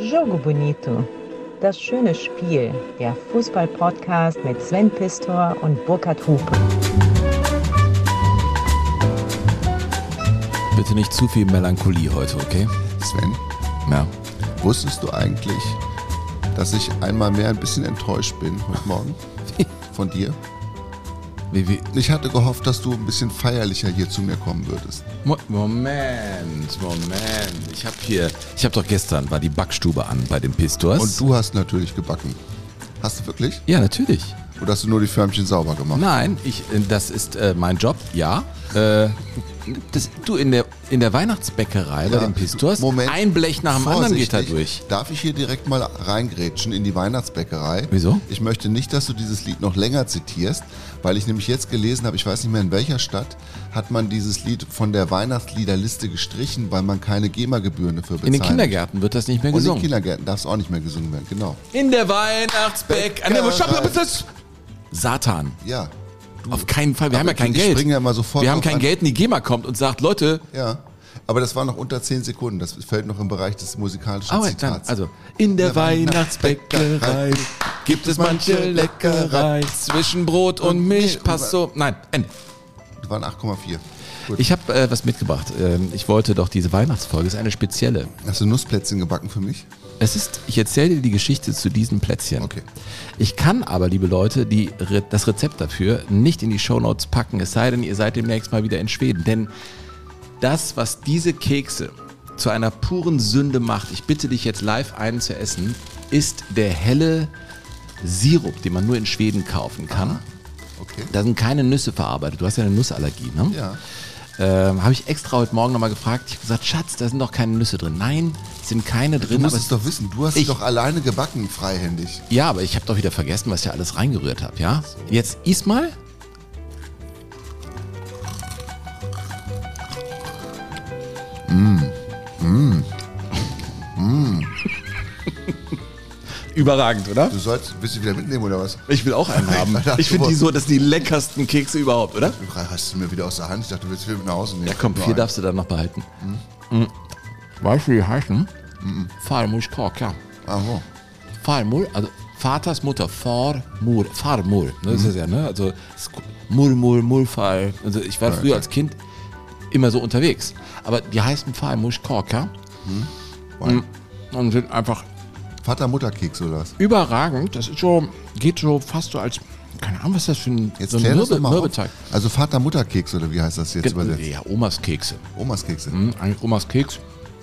Jogo Bonito. Das schöne Spiel. Der Fußball-Podcast mit Sven Pistor und Burkhard Hupe. Bitte nicht zu viel Melancholie heute, okay? Sven, Ja. wusstest du eigentlich, dass ich einmal mehr ein bisschen enttäuscht bin heute Morgen von dir? Wie, Ich hatte gehofft, dass du ein bisschen feierlicher hier zu mir kommen würdest. Mo- Moment, Moment. Ich habe hier, ich habe doch gestern, war die Backstube an bei den Pistors. Und du hast natürlich gebacken. Hast du wirklich? Ja, natürlich. Oder hast du nur die Förmchen sauber gemacht? Nein, ich, äh, das ist äh, mein Job, ja. Äh, das, du, in der, in der Weihnachtsbäckerei bei Ja. den Pistors, Moment. ein Blech nach dem anderen geht da durch. Darf ich hier direkt mal reingrätschen in die Weihnachtsbäckerei? Wieso? Ich möchte nicht, dass du dieses Lied noch länger zitierst, weil ich nämlich jetzt gelesen habe, ich weiß nicht mehr in welcher Stadt, hat man dieses Lied von der Weihnachtsliederliste gestrichen, weil man keine GEMA-Gebühren dafür bezahlt. In den Kindergärten wird das nicht mehr Und in den gesungen. Kindergärten darf es auch nicht mehr gesungen werden, genau. In der Weihnachtsbäckerei. Satan. Ja. Auf keinen Fall. Wir haben ja kein ich Geld. springe ja Wir haben kein an. Geld und die GEMA kommt und sagt, Leute, Ja. Aber das war noch unter 10 Sekunden. Das fällt noch im Bereich des musikalischen Aber dann, Zitats. also, in der In der Weihnachtsbäckerei Weihnachtsbäckerei gibt es manche Leckerei. Zwischen Brot und Milch passt so. Nein, Ende. Das waren 8,4. Gut. Ich habe äh, was mitgebracht. Ähm, ich wollte doch diese Weihnachtsfolge, ist eine spezielle. Hast du Nussplätzchen gebacken für mich? Es ist, ich erzähle dir die Geschichte zu diesen Plätzchen. Okay. Ich kann aber, liebe Leute, die, Re- das Rezept dafür nicht in die Shownotes packen, es sei denn, ihr seid demnächst mal wieder in Schweden. Denn das, was diese Kekse zu einer puren Sünde macht, ich bitte dich jetzt live einen zu essen, ist der helle Sirup, den man nur in Schweden kaufen kann. Okay. Da sind keine Nüsse verarbeitet. Du hast ja eine Nussallergie, ne? Ja. Ähm, habe ich extra heute Morgen nochmal gefragt. Ich habe gesagt, Schatz, da sind doch keine Nüsse drin. Nein, sind keine Du drin. musst aber es doch wissen. Du hast Ich- es doch alleine gebacken, freihändig. Ja, aber ich habe doch wieder vergessen, was ich alles reingerührt habe, ja? Jetzt iss mal. Überragend, oder? Du sollst, willst du wieder mitnehmen oder was? Ich will auch einen haben. Ich finde die so, das sind die leckersten Kekse überhaupt, oder? Du hast du mir wieder aus der Hand. Ich dachte, du willst viel mit nach Hause nehmen. Ja, komm, vier darfst du dann noch behalten. Mhm. Weißt du, wie die heißen? Farmors Kaka. Ah, wo? Farmor, also Vaters Mutter, Farmor, Farmor, ne, das ist ja, ne, also es- Mur, Murfall. Also ich war früher als Kind immer so unterwegs. Aber die heißen Farmors Kaka Wein. und sind einfach Vater, Mutter Keks oder was? überragend. Das ist so, geht so fast so als, keine Ahnung, was das für ein, Jetzt so ein Mürbe. Mürbeteig. Also Vater, Mutter Keks oder wie heißt das jetzt übersetzt? Ja, Omas Kekse. Omas Kekse. Hm, eigentlich Omas Keks.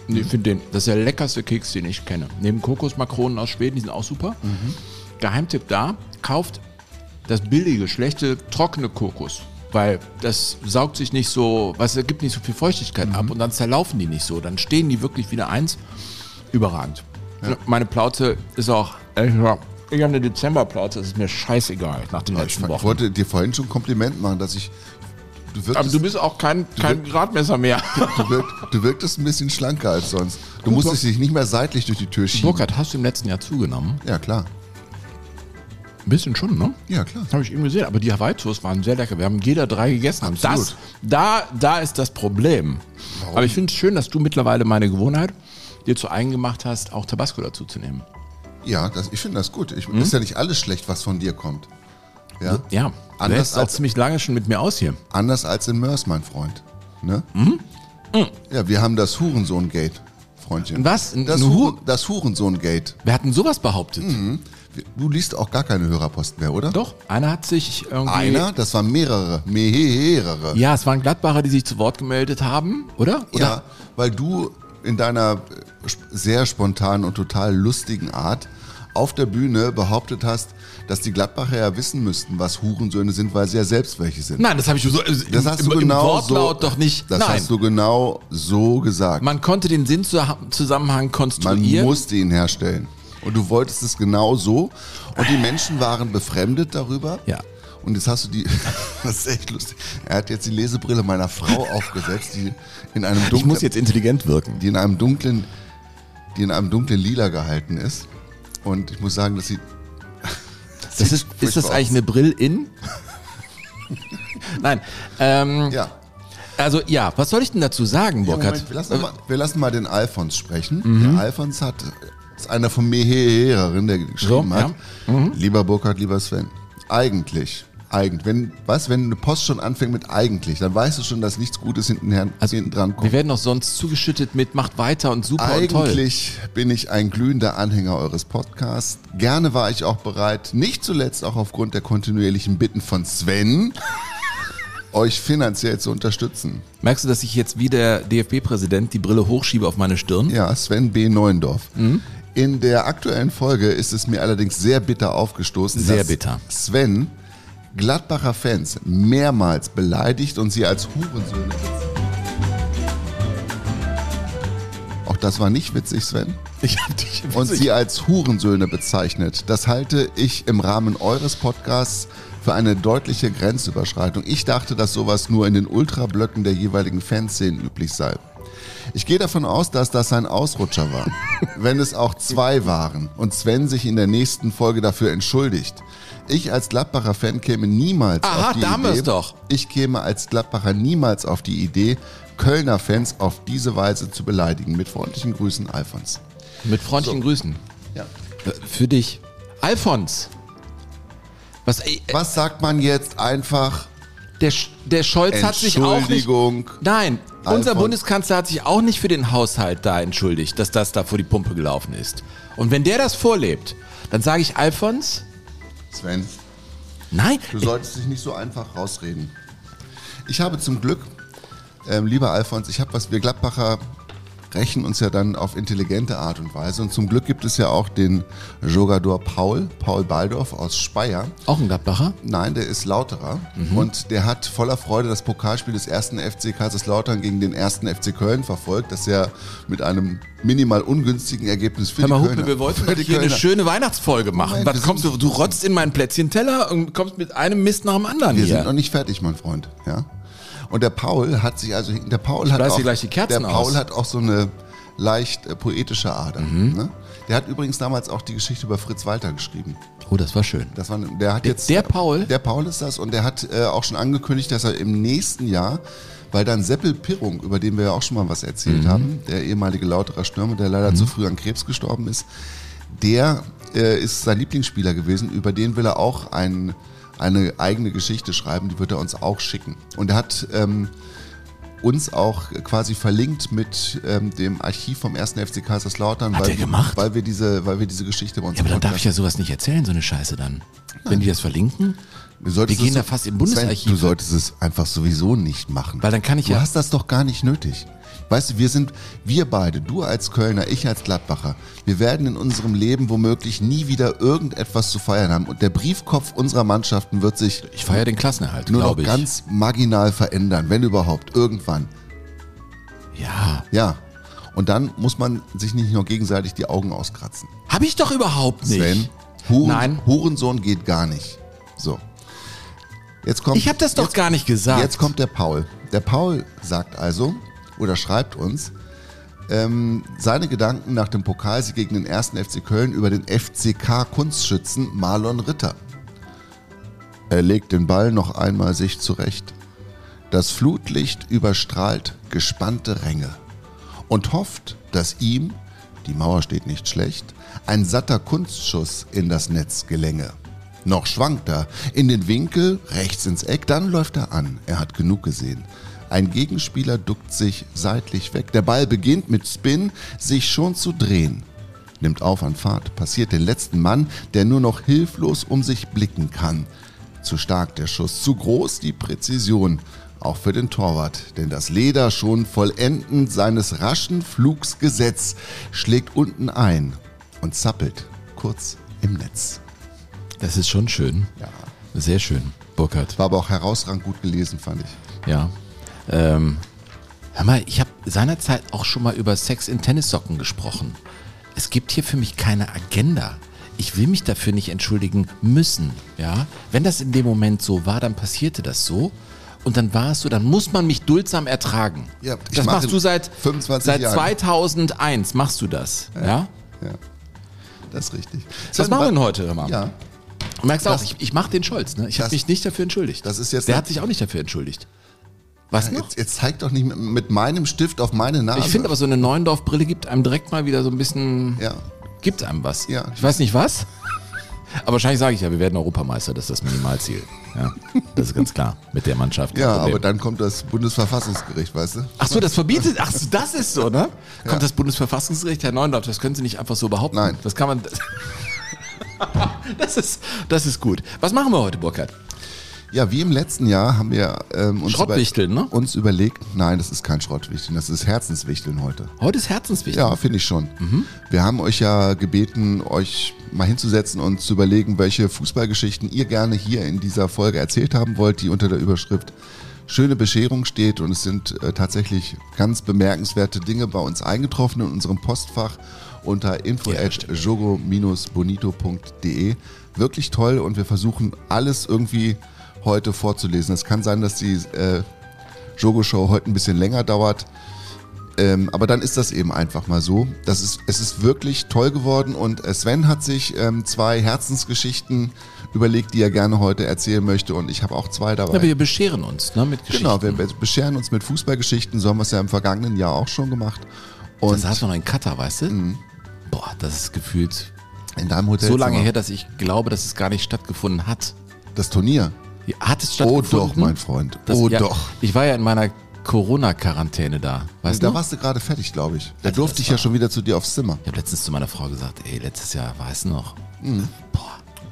Und Ich finde den, das ist der leckerste Keks, den ich kenne. Neben Kokosmakronen aus Schweden, die sind auch super. Geheimtipp da, kauft das billige, schlechte, trockene Kokos. Weil das saugt sich nicht so, was es gibt nicht so viel Feuchtigkeit ab und dann zerlaufen die nicht so. Dann stehen die wirklich wieder eins. Überragend. Meine Plauze ist auch, ich habe eine Dezemberplauze, das ist mir scheißegal nach den Ich, letzten ich Wochen. wollte dir vorhin schon ein Kompliment machen, dass ich. Du Aber wirktest, du bist auch kein, kein Gradmesser mehr. du, wirkt, du wirktest ein bisschen schlanker als sonst. Du musstest dich nicht mehr seitlich durch die Tür schieben. Burkhard, hast du im letzten Jahr zugenommen? Ja, klar. Ein bisschen schon, ne? Ja, klar. Habe ich eben gesehen, aber die Hawaii-Toast waren sehr lecker. Wir haben jeder drei gegessen. Absolut. das, da, da ist das Problem. Aber ich finde es schön, dass du mittlerweile meine Gewohnheit dir zu eigen gemacht hast, auch Tabasco dazu zu nehmen. Ja, das, ich finde das gut. Ich, Ist ja nicht alles schlecht, was von dir kommt. Ja? Ja, du Anders auch als- ziemlich lange schon mit mir aus hier. Anders als in Mörs, mein Freund. Ne? Mhm. Ja, wir haben das Hurensohn-Gate, Freundchen. Was? Ein- Das, Huren, das Hurensohn-Gate. Wir hatten sowas behauptet. Du liest auch gar keine Hörerposten mehr, oder? Doch, einer hat sich irgendwie... Einer? Das waren mehrere. Mehrere. Ja, es waren Gladbacher, die sich zu Wort gemeldet haben, oder? oder? Ja, weil du in deiner sehr spontanen und total lustigen Art auf der Bühne behauptet hast, dass die Gladbacher ja wissen müssten, was Hurensöhne sind, weil sie ja selbst welche sind. Nein, das habe ich so äh, das im, hast im, du genau im Wortlaut so, doch nicht. Das Nein, hast du genau so gesagt. man konnte den Sinnzusammenhang Man konstruieren. musste ihn herstellen. Und du wolltest es genau so. Und die Menschen waren befremdet darüber. Ja. Und jetzt hast du die, das ist echt lustig. Er hat jetzt die Lesebrille meiner Frau aufgesetzt, die in einem ich dunklen, muss jetzt intelligent wirken. die in einem dunklen, die in einem dunklen Lila gehalten ist. Und ich muss sagen, dass sie, Das ist, ist das eigentlich eine Brill-In? Nein. Ähm, ja. Also ja, was soll ich denn dazu sagen, Burkhard? Wir, lassen mal, wir lassen mal den Alfons sprechen. Mhm. Der Alfons hat Das ist einer von mir Hererin, der geschrieben So, hat. ja. Mhm. Lieber Burkhard, lieber Sven. Eigentlich, eigentlich, wenn, was, wenn eine Post schon anfängt mit eigentlich, dann weißt du schon, dass nichts Gutes hinten, hinten dran kommt. Wir werden doch sonst zugeschüttet mit macht weiter und super und toll. Eigentlich bin ich ein glühender Anhänger eures Podcasts. Gerne war ich auch bereit, nicht zuletzt auch aufgrund der kontinuierlichen Bitten von Sven, euch finanziell zu unterstützen. Merkst du, dass ich jetzt wie der DFB-Präsident die Brille hochschiebe auf meine Stirn? Ja, Sven B. Neuendorf. Mhm. In der aktuellen Folge ist es mir allerdings sehr bitter aufgestoßen, Sehr dass bitter. Sven Gladbacher Fans mehrmals beleidigt und sie als Hurensöhne Auch das war nicht witzig, Sven. Ich hab dich und sie als Hurensöhne bezeichnet. Das halte ich im Rahmen eures Podcasts für eine deutliche Grenzüberschreitung. Ich dachte, dass sowas nur in den Ultrablöcken der jeweiligen Fanszenen üblich sei. Ich gehe davon aus, dass das ein Ausrutscher war. Wenn es auch zwei waren und Sven sich in der nächsten Folge dafür entschuldigt. Ich als Gladbacher Fan käme niemals Aha, auf die da Idee. doch. Ich käme als Gladbacher niemals auf die Idee, Kölner Fans auf diese Weise zu beleidigen. Mit freundlichen Grüßen, Alfons. Mit freundlichen Grüßen. Ja. Äh, Für dich. Alfons. Was, äh, Was sagt man jetzt einfach? Der, der Scholz hat sich auch nicht... Entschuldigung. Nein, unser Alfons. Bundeskanzler hat sich auch nicht für den Haushalt da entschuldigt, dass das da vor die Pumpe gelaufen ist. Und wenn der das vorlebt, dann sage ich Alfons, Sven, nein, du solltest dich nicht so einfach rausreden. Ich habe zum Glück, ähm, lieber Alfons, ich habe was, wir Gladbacher rächen uns ja dann auf intelligente Art und Weise. Und zum Glück gibt es ja auch den Jogador Paul, Paul Baldorf aus Speyer. auch ein Gladbacher? Nein, der ist Lauterer Mhm. und der hat voller Freude das Pokalspiel des ersten FC Kaiserslautern gegen den ersten FC Köln verfolgt, das ja mit einem minimal ungünstigen Ergebnis für Hör mal, die Hupe, Kölner. wir wollten doch hier eine schöne Weihnachtsfolge machen. Moment, Was kommst du, du rotzt in meinen Plätzchenteller und kommst mit einem Mist nach dem anderen Wir hier. sind noch nicht fertig, mein Freund. Ja. Und der Paul hat sich also, der Paul hat auch, gleich die Kerzen der Paul aus. hat auch so eine leicht äh, poetische Ader. Mhm. Ne? Der hat übrigens damals auch die Geschichte über Fritz Walter geschrieben. Oh, das war schön. Das war, der hat Der- jetzt der Paul? Der Paul ist das und der hat äh, auch schon angekündigt, dass er im nächsten Jahr, weil dann Seppel Pirrung, über den wir ja auch schon mal was erzählt Mhm. haben, der ehemalige Lauterer Stürmer, der leider zu früh an Krebs gestorben ist, der äh, ist sein Lieblingsspieler gewesen. Über den will er auch ein, eine eigene Geschichte schreiben, die wird er uns auch schicken. Und er hat ähm, uns auch quasi verlinkt mit ähm, dem Archiv vom 1. FC Kaiserslautern, Hat weil, er gemacht? weil wir diese, weil wir diese Geschichte bei uns Ja, aber dann darf ich ja sowas nicht erzählen, so eine Scheiße dann. Wenn die das verlinken, Du Wir gehen da fast im Sven, Bundesarchiv. Du solltest es einfach sowieso nicht machen. Weil dann kann ich du ja- hast das doch gar nicht nötig. Weißt du, wir sind, wir beide, du als Kölner, ich als Gladbacher, wir werden in unserem Leben womöglich nie wieder irgendetwas zu feiern haben. Und der Briefkopf unserer Mannschaften wird sich ich feiere den Klassenerhalt, nur noch ich. ganz marginal verändern, wenn überhaupt, irgendwann. ja. Ja. Und dann muss man sich nicht nur gegenseitig die Augen auskratzen. Habe ich doch überhaupt nicht. Sven, Huren, Nein. Hurensohn geht gar nicht. So. Jetzt kommt, Ich habe das doch jetzt, gar nicht gesagt. Jetzt kommt der Paul. Der Paul sagt also oder schreibt uns ähm, seine Gedanken nach dem Pokalsieg gegen den 1. FC Köln über den FCK Kunstschützen Marlon Ritter. Er legt den Ball noch einmal sich zurecht. Das Flutlicht überstrahlt gespannte Ränge und hofft, dass ihm, die Mauer steht nicht schlecht, ein satter Kunstschuss in das Netz gelänge. Noch schwankt er in den Winkel, rechts ins Eck, dann läuft er an. Er hat genug gesehen. Ein Gegenspieler duckt sich seitlich weg. Der Ball beginnt mit Spin, sich schon zu drehen. Nimmt auf an Fahrt, passiert den letzten Mann, der nur noch hilflos um sich blicken kann. Zu stark der Schuss, zu groß die Präzision. Auch für den Torwart, denn das Leder schon vollendend seines raschen Flugs Gesetz schlägt unten ein und zappelt kurz im Netz. Das ist schon schön. Ja. Sehr schön, Burkhard. War aber auch herausragend gut gelesen, fand ich. Ja. Ähm, hör mal, ich habe seinerzeit auch schon mal über Sex in Tennissocken gesprochen. Es gibt hier für mich keine Agenda. Ich will mich dafür nicht entschuldigen müssen. Ja, wenn das in dem Moment so war, dann passierte das so. Und dann war es so, dann muss man mich duldsam ertragen. Ja, ich das machst du seit 25 seit Jahren. 2001 machst du das. Ja. Ja, das ist richtig. Was machen wir denn heute? Mal? Ja, Du merkst auch, Das- ich, ich mache den Scholz. Ne? Ich habe das- mich nicht dafür entschuldigt. das ist jetzt Der hat sich auch nicht dafür entschuldigt. Was noch? jetzt, jetzt zeig doch nicht mit, mit meinem Stift auf meine Nase. Ich finde aber, so eine Neuendorf-Brille gibt einem direkt mal wieder so ein bisschen. Ja. Gibt einem was. Ja. Ich weiß nicht was. Aber wahrscheinlich sage ich ja, wir werden Europameister, das ist das Minimalziel. Ja, das ist ganz klar mit der Mannschaft. Ja, Problem. aber dann kommt das Bundesverfassungsgericht, weißt du? Ach so, das verbietet. Ach so, das ist so, ne? Kommt das Bundesverfassungsgericht, Herr Neundorf, das können Sie nicht einfach so behaupten. Nein. Das kann man. Das ist, das ist gut. Was machen wir heute, Burkhard? Ja, wie im letzten Jahr haben wir ähm, uns, Schrottwichteln, ne? uns überlegt, nein, das ist kein Schrottwichteln, das ist Herzenswichteln heute. Heute ist Herzenswichtig. Ja, finde ich schon. Wir haben euch ja gebeten, euch mal hinzusetzen und zu überlegen, welche Fußballgeschichten ihr gerne hier in dieser Folge erzählt haben wollt, die unter der Überschrift Schöne Bescherung steht. Und es sind äh, tatsächlich ganz bemerkenswerte Dinge bei uns eingetroffen in unserem Postfach unter info Ja, at jogo-bonito.de. Wirklich toll und wir versuchen alles irgendwie heute vorzulesen. Es kann sein, dass die äh, Jogo-Show heute ein bisschen länger dauert. Ähm, aber dann ist das eben einfach mal so. Das ist, es ist wirklich toll geworden und Sven hat sich ähm, zwei Herzensgeschichten überlegt, die er gerne heute erzählen möchte und ich habe auch zwei dabei. Ja, wir bescheren uns ne, mit Geschichten. genau, wir be- bescheren uns mit Fußballgeschichten, so haben wir es ja im vergangenen Jahr auch schon gemacht. Und Mhm. das hast du noch einen Cutter, weißt du? Boah, das ist gefühlt in deinem Hotel so lange her, dass ich glaube, dass es gar nicht stattgefunden hat. das Turnier. Ja, Hat es Oh doch, mein Freund. Das, oh ja, doch. Ich war ja in meiner Corona-Quarantäne da. Weißt Da du? warst du gerade fertig, glaube ich. Da Also durfte ich ja war- schon wieder zu dir aufs Zimmer. Ich habe letztens zu meiner Frau gesagt, ey, letztes Jahr, weißt du noch? Boah,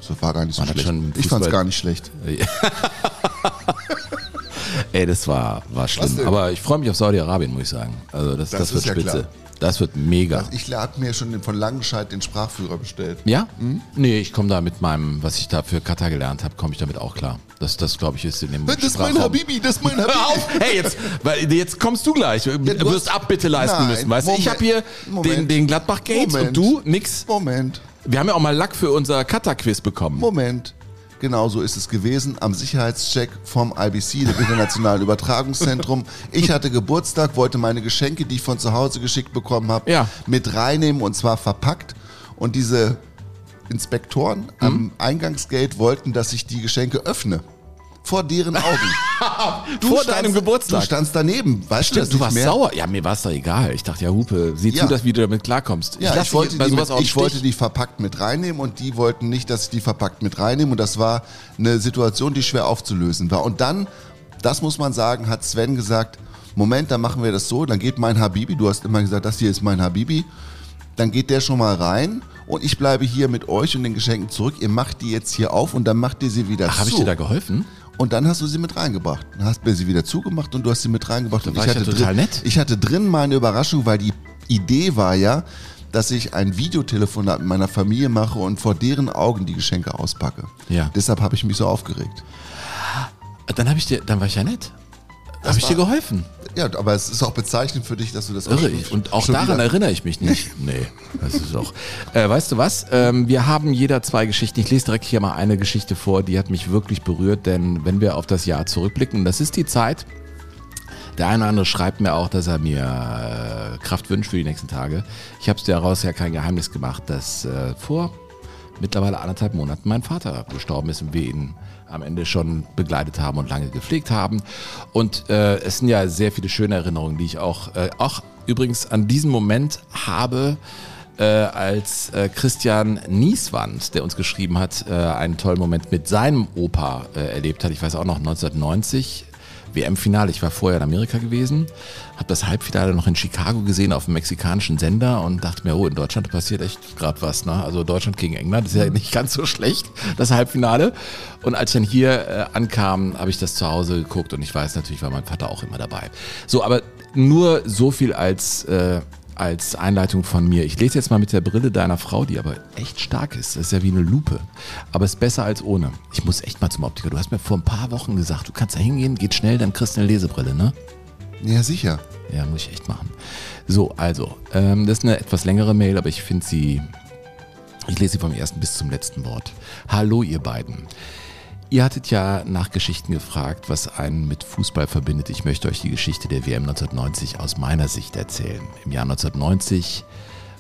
Das war gar nicht so schlecht. Ich fand es gar nicht schlecht. ey, das war, war schlimm. Aber ich freue mich auf Saudi-Arabien, muss ich sagen. Also das, Das das, wird ist ja spitze. klar. Das wird mega. Ich habe mir schon von Langenscheid den Sprachführer bestellt. Ja? Nee, ich komme da mit meinem, was ich da für Katar gelernt habe, komme ich damit auch klar. Das, das glaube ich, ist in dem Das ist mein Habibi, das ist mein Habibi. Hör auf! Hey, jetzt, weil jetzt kommst du gleich. Du du wirst hast- Abbitte leisten Nein, müssen. Weißt du, ich habe hier Moment. den, den Gladbach-Gates und Moment. du nix. Moment, Wir haben ja auch mal Lack für unser Katar-Quiz bekommen. Moment. Genau so ist es gewesen am Sicherheitscheck vom IBC, dem Internationalen Übertragungszentrum. Ich hatte Geburtstag, wollte meine Geschenke, die ich von zu Hause geschickt bekommen habe, Ja. mit reinnehmen und zwar verpackt. Und diese Inspektoren Mhm. am Eingangsgate wollten, dass ich die Geschenke öffne. Vor deren Augen. Du Vor standst- deinem Geburtstag. Du standst daneben, weißt du Stimmt, du nicht warst mehr? sauer. Ja, mir war es doch egal. Ich dachte, ja, Hupe, sieh Ja. zu, dass wie du damit klarkommst. Ja, lass ich, wollte, die mit, ich wollte die verpackt mit reinnehmen und die wollten nicht, dass ich die verpackt mit reinnehme und das war eine Situation, die schwer aufzulösen war. Und dann, das muss man sagen, hat Sven gesagt, Moment, dann machen wir das so, dann geht mein Habibi, du hast immer gesagt, das hier ist mein Habibi, dann geht der schon mal rein und ich bleibe hier mit euch und den Geschenken zurück. Ihr macht die jetzt hier auf und dann macht ihr sie wieder Ach, zu. habe ich dir da geholfen? Und dann hast du sie mit reingebracht. Dann hast du sie wieder zugemacht und du hast sie mit reingebracht. und war ich ja total drin, nett. Ich hatte drin meine Überraschung, weil die Idee war ja, dass ich ein Videotelefonat mit meiner Familie mache und vor deren Augen die Geschenke auspacke. Ja. Deshalb habe ich mich so aufgeregt. Dann habe ich dir, dann war ich ja nett. Habe ich dir geholfen. Ja, aber es ist auch bezeichnend für dich, dass du das Irre. ich. Und auch daran wieder- erinnere ich mich nicht. Nee, das ist auch. Äh, weißt du was? Ähm, wir haben jeder zwei Geschichten. Ich lese direkt hier mal eine Geschichte vor, die hat mich wirklich berührt, denn wenn wir auf das Jahr zurückblicken, das ist die Zeit. Der eine oder andere schreibt mir auch, dass er mir äh, Kraft wünscht für die nächsten Tage. Ich habe es daraus ja kein Geheimnis gemacht, dass äh, vor mittlerweile anderthalb Monaten mein Vater gestorben ist und wir ihn am Ende schon begleitet haben und lange gepflegt haben. Und äh, es sind ja sehr viele schöne Erinnerungen, die ich auch, äh, auch übrigens an diesen Moment habe, äh, als äh, Christian Nieswand, der uns geschrieben hat, äh, einen tollen Moment mit seinem Opa äh, erlebt hat. Ich weiß auch noch 1990. WM-Finale. Ich war vorher in Amerika gewesen, habe das Halbfinale noch in Chicago gesehen auf dem mexikanischen Sender und dachte mir, oh, in Deutschland passiert echt gerade was. Ne? Also Deutschland gegen England ist ja nicht ganz so schlecht, das Halbfinale. Und als ich dann hier äh, ankam, habe ich das zu Hause geguckt und ich weiß natürlich, war mein Vater auch immer dabei. So, aber nur so viel als... Äh, als Einleitung von mir. Ich lese jetzt mal mit der Brille deiner Frau, die aber echt stark ist. Das ist ja wie eine Lupe. Aber ist besser als ohne. Ich muss echt mal zum Optiker. Du hast mir vor ein paar Wochen gesagt, du kannst da hingehen, geht schnell, dann kriegst du eine Lesebrille, ne? Ja, sicher. Ja, muss ich echt machen. So, also, ähm, das ist eine etwas längere Mail, aber ich finde sie, ich lese sie vom ersten bis zum letzten Wort. Hallo, ihr beiden. Ihr hattet ja nach Geschichten gefragt, was einen mit Fußball verbindet. Ich möchte euch die Geschichte der WM 1990 aus meiner Sicht erzählen. Im Jahr 1990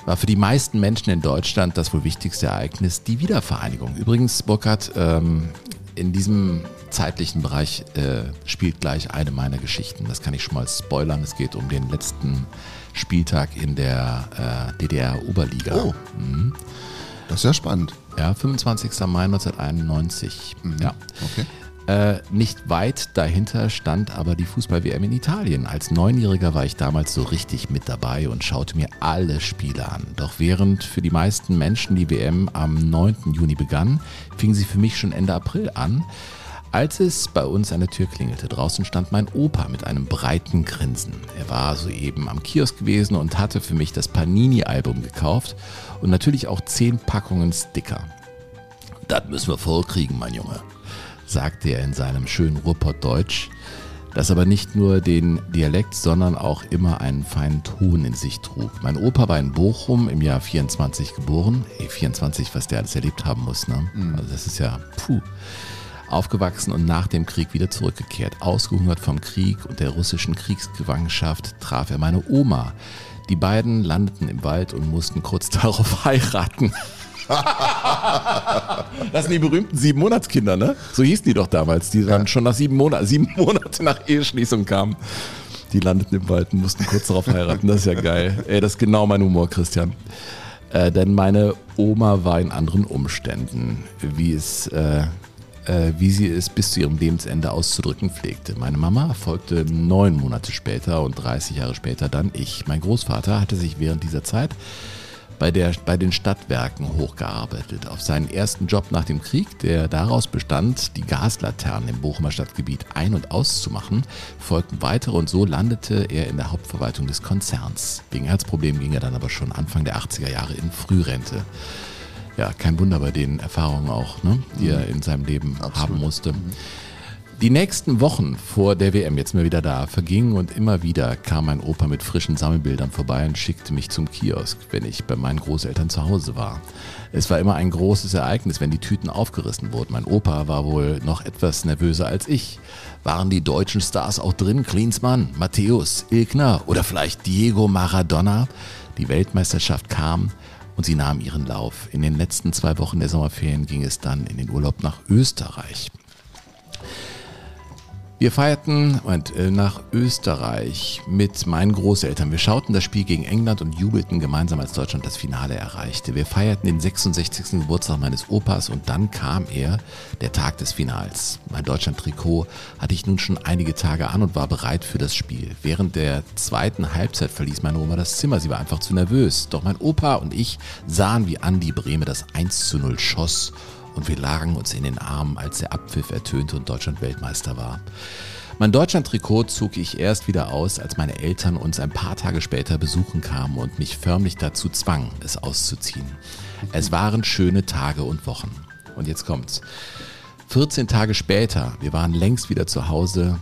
war für die meisten Menschen in Deutschland das wohl wichtigste Ereignis die Wiedervereinigung. Übrigens, Burkhard, ähm, in diesem zeitlichen Bereich äh, spielt gleich eine meiner Geschichten. Das kann ich schon mal spoilern. Es geht um den letzten Spieltag in der äh, DDR-Oberliga. Oh. Das ist ja spannend. Ja, 25. Mai 1991. Ja. Okay. Äh, nicht weit dahinter stand aber die Fußball-WM in Italien. Als Neunjähriger war ich damals so richtig mit dabei und schaute mir alle Spiele an. Doch während für die meisten Menschen die WM am 9. Juni begann, fing sie für mich schon Ende April an. Als es bei uns an der Tür klingelte, draußen stand mein Opa mit einem breiten Grinsen. Er war soeben am Kiosk gewesen und hatte für mich das Panini-Album gekauft und natürlich auch zehn Packungen Sticker. Das müssen wir vollkriegen, mein Junge, sagte er in seinem schönen Ruhrpottdeutsch, das aber nicht nur den Dialekt, sondern auch immer einen feinen Ton in sich trug. Mein Opa war in Bochum im Jahr 24 geboren. Ey, 24, was der alles erlebt haben muss, ne? Also das ist ja, puh. Aufgewachsen und nach dem Krieg wieder zurückgekehrt. Ausgehungert vom Krieg und der russischen Kriegsgefangenschaft traf er meine Oma. Die beiden landeten im Wald und mussten kurz darauf heiraten. Das sind die berühmten sieben Monatskinder, ne? So hießen die doch damals, die dann schon nach sieben Monaten, sieben Monate nach Eheschließung kamen. Die landeten im Wald und mussten kurz darauf heiraten. Das ist ja geil. Ey, das ist genau mein Humor, Christian. Äh, denn meine Oma war in anderen Umständen, wie es, äh, äh, wie sie es bis zu ihrem Lebensende auszudrücken pflegte. Meine Mama folgte neun Monate später und 30 Jahre später dann ich. Mein Großvater hatte sich während dieser Zeit bei, der, bei den Stadtwerken hochgearbeitet. Auf seinen ersten Job nach dem Krieg, der daraus bestand, die Gaslaternen im Bochumer Stadtgebiet ein- und auszumachen, folgten weitere und so landete er in der Hauptverwaltung des Konzerns. Wegen Herzproblemen ging er dann aber schon Anfang der 80er Jahre in Frührente. Ja, kein Wunder bei den Erfahrungen auch, ne, die er in seinem Leben haben musste. Die nächsten Wochen vor der WM, jetzt mal wieder da, vergingen und immer wieder kam mein Opa mit frischen Sammelbildern vorbei und schickte mich zum Kiosk, wenn ich bei meinen Großeltern zu Hause war. Es war immer ein großes Ereignis, wenn die Tüten aufgerissen wurden. Mein Opa war wohl noch etwas nervöser als ich. Waren die deutschen Stars auch drin? Klinsmann, Matthäus, Ilkner oder vielleicht Diego Maradona? Die Weltmeisterschaft kam und sie nahm ihren Lauf. In den letzten zwei Wochen der Sommerferien ging es dann in den Urlaub nach Österreich. Wir feierten äh, nach Österreich mit meinen Großeltern. Wir schauten das Spiel gegen England und jubelten gemeinsam, als Deutschland das Finale erreichte. Wir feierten den 66. Geburtstag meines Opas und dann kam er, der Tag des Finals. Mein Deutschland-Trikot hatte ich nun schon einige Tage an und war bereit für das Spiel. Während der zweiten Halbzeit verließ meine Oma das Zimmer. Sie war einfach zu nervös. Doch mein Opa und ich sahen, wie Andi Brehme das 1 zu 0 schoss und wir lagen uns in den Armen, als der Abpfiff ertönte und Deutschland Weltmeister war. Mein Deutschland-Trikot zog ich erst wieder aus, als meine Eltern uns ein paar Tage später besuchen kamen und mich förmlich dazu zwangen, es auszuziehen. Es waren schöne Tage und Wochen. Und jetzt kommt's. 14 Tage später, wir waren längst wieder zu Hause,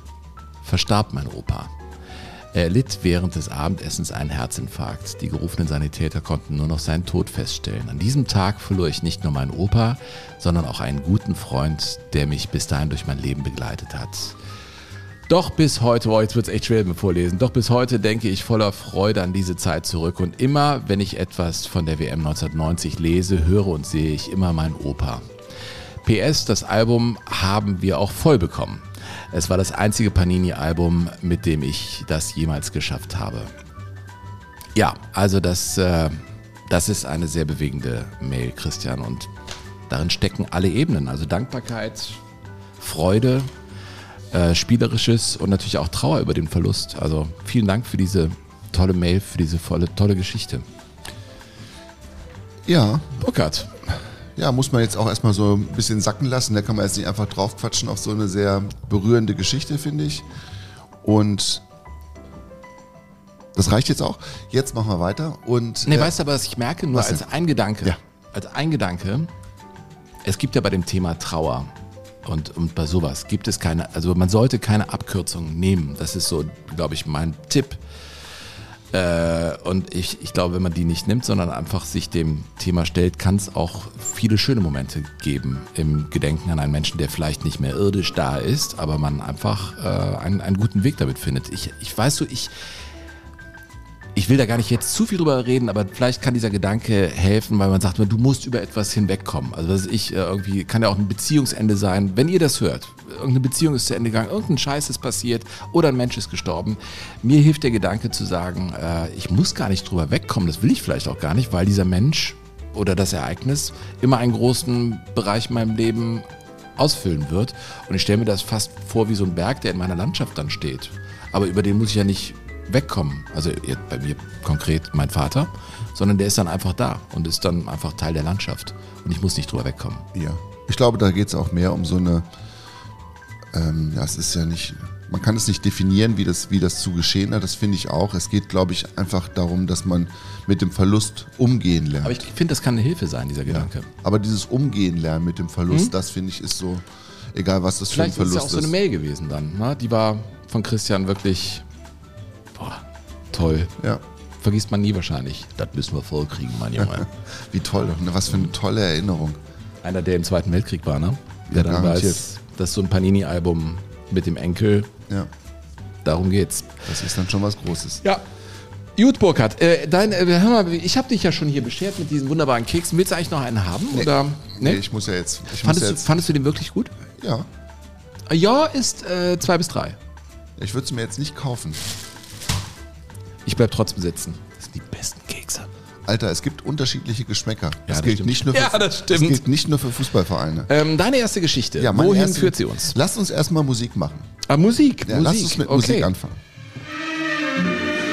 verstarb mein Opa. Er erlitt während des Abendessens einen Herzinfarkt. Die gerufenen Sanitäter konnten nur noch seinen Tod feststellen. An diesem Tag verlor ich nicht nur meinen Opa, sondern auch einen guten Freund, der mich bis dahin durch mein Leben begleitet hat. Doch bis heute, oh, jetzt wird es echt schwer mit vorlesen, doch bis heute denke ich voller Freude an diese Zeit zurück. Und immer, wenn ich etwas von der WM 1990 lese, höre und sehe ich immer meinen Opa. PS, das Album haben wir auch voll bekommen. Es war das einzige Panini-Album, mit dem ich das jemals geschafft habe. Ja, also das, äh, das ist eine sehr bewegende Mail, Christian. Und darin stecken alle Ebenen. Also Dankbarkeit, Freude, äh, Spielerisches und natürlich auch Trauer über den Verlust. Also vielen Dank für diese tolle Mail, für diese volle, tolle Geschichte. Ja, Burkhard, ja, muss man jetzt auch erstmal so ein bisschen sacken lassen. Da kann man jetzt nicht einfach draufquatschen auf so eine sehr berührende Geschichte, finde ich. Und das reicht jetzt auch. Jetzt machen wir weiter. Und Nee, äh, weißt du aber, was ich merke? Nur als ein Gedanke. Ja. Als ein Gedanke. Es gibt ja bei dem Thema Trauer und, und bei sowas gibt es keine, also man sollte keine Abkürzungen nehmen. Das ist so, glaube ich, mein Tipp. Äh, und ich, ich glaube, wenn man die nicht nimmt, sondern einfach sich dem Thema stellt, kann es auch viele schöne Momente geben im Gedenken an einen Menschen, der vielleicht nicht mehr irdisch da ist, aber man einfach äh, einen, einen guten Weg damit findet. Ich, ich weiß so, ich, ich will da gar nicht jetzt zu viel drüber reden, aber vielleicht kann dieser Gedanke helfen, weil man sagt, du musst über etwas hinwegkommen. Also was ich äh, irgendwie kann ja auch ein Beziehungsende sein. Wenn ihr das hört, irgendeine Beziehung ist zu Ende gegangen, irgendein Scheiß ist passiert oder ein Mensch ist gestorben. Mir hilft der Gedanke zu sagen, äh, ich muss gar nicht drüber wegkommen, das will ich vielleicht auch gar nicht, weil dieser Mensch oder das Ereignis immer einen großen Bereich in meinem Leben ausfüllen wird. Und ich stelle mir das fast vor wie so ein Berg, der in meiner Landschaft dann steht. Aber über den muss ich ja nicht wegkommen. Also bei mir konkret mein Vater, sondern der ist dann einfach da und ist dann einfach Teil der Landschaft. Und ich muss nicht drüber wegkommen. Ja. Ich glaube, da geht es auch mehr um so eine, ähm, ja, es ist ja nicht, man kann es nicht definieren, wie das, wie das zu geschehen hat, das finde ich auch. Es geht, glaube ich, einfach darum, dass man mit dem Verlust umgehen lernt. Aber ich finde, das kann eine Hilfe sein, dieser Gedanke. Ja. Aber dieses Umgehen lernen mit dem Verlust, Mhm. das finde ich ist so, egal was das Vielleicht für ein ist es ja Verlust auch so eine Mail gewesen dann. Ne? Die war von Christian wirklich boah, toll. Ja. Vergisst man nie wahrscheinlich. Das müssen wir vollkriegen, mein Junge. Wie toll, ne? was für eine tolle Erinnerung. Einer, der im Zweiten Weltkrieg war, ne? Der dann garantiert. Dass so ein Panini-Album mit dem Enkel, Ja, darum geht's. das ist dann schon was Großes. Ja. Gut, Burkhard, äh, dein, äh, hör mal, ich habe dich ja schon hier beschert mit diesen wunderbaren Keksen. Willst du eigentlich noch einen haben? Oder? Nee, Ne? ich muss ja jetzt. Ich muss fandest, du, jetzt fandest du den wirklich gut? ja, Ja, ist äh, zwei bis drei. ich würde es mir jetzt nicht kaufen. Ich bleib trotzdem sitzen. Das sind die besten Kekse. Alter, es gibt unterschiedliche Geschmäcker. das, das gilt stimmt. nicht nur für, Ja, das stimmt. gilt nicht nur für Fußballvereine. Ähm, deine erste Geschichte. Ja, Wohin erste- führt sie uns? Lasst uns erstmal Musik machen. Ah, Musik. Ja, Musik. Lasst uns mit okay. Musik anfangen.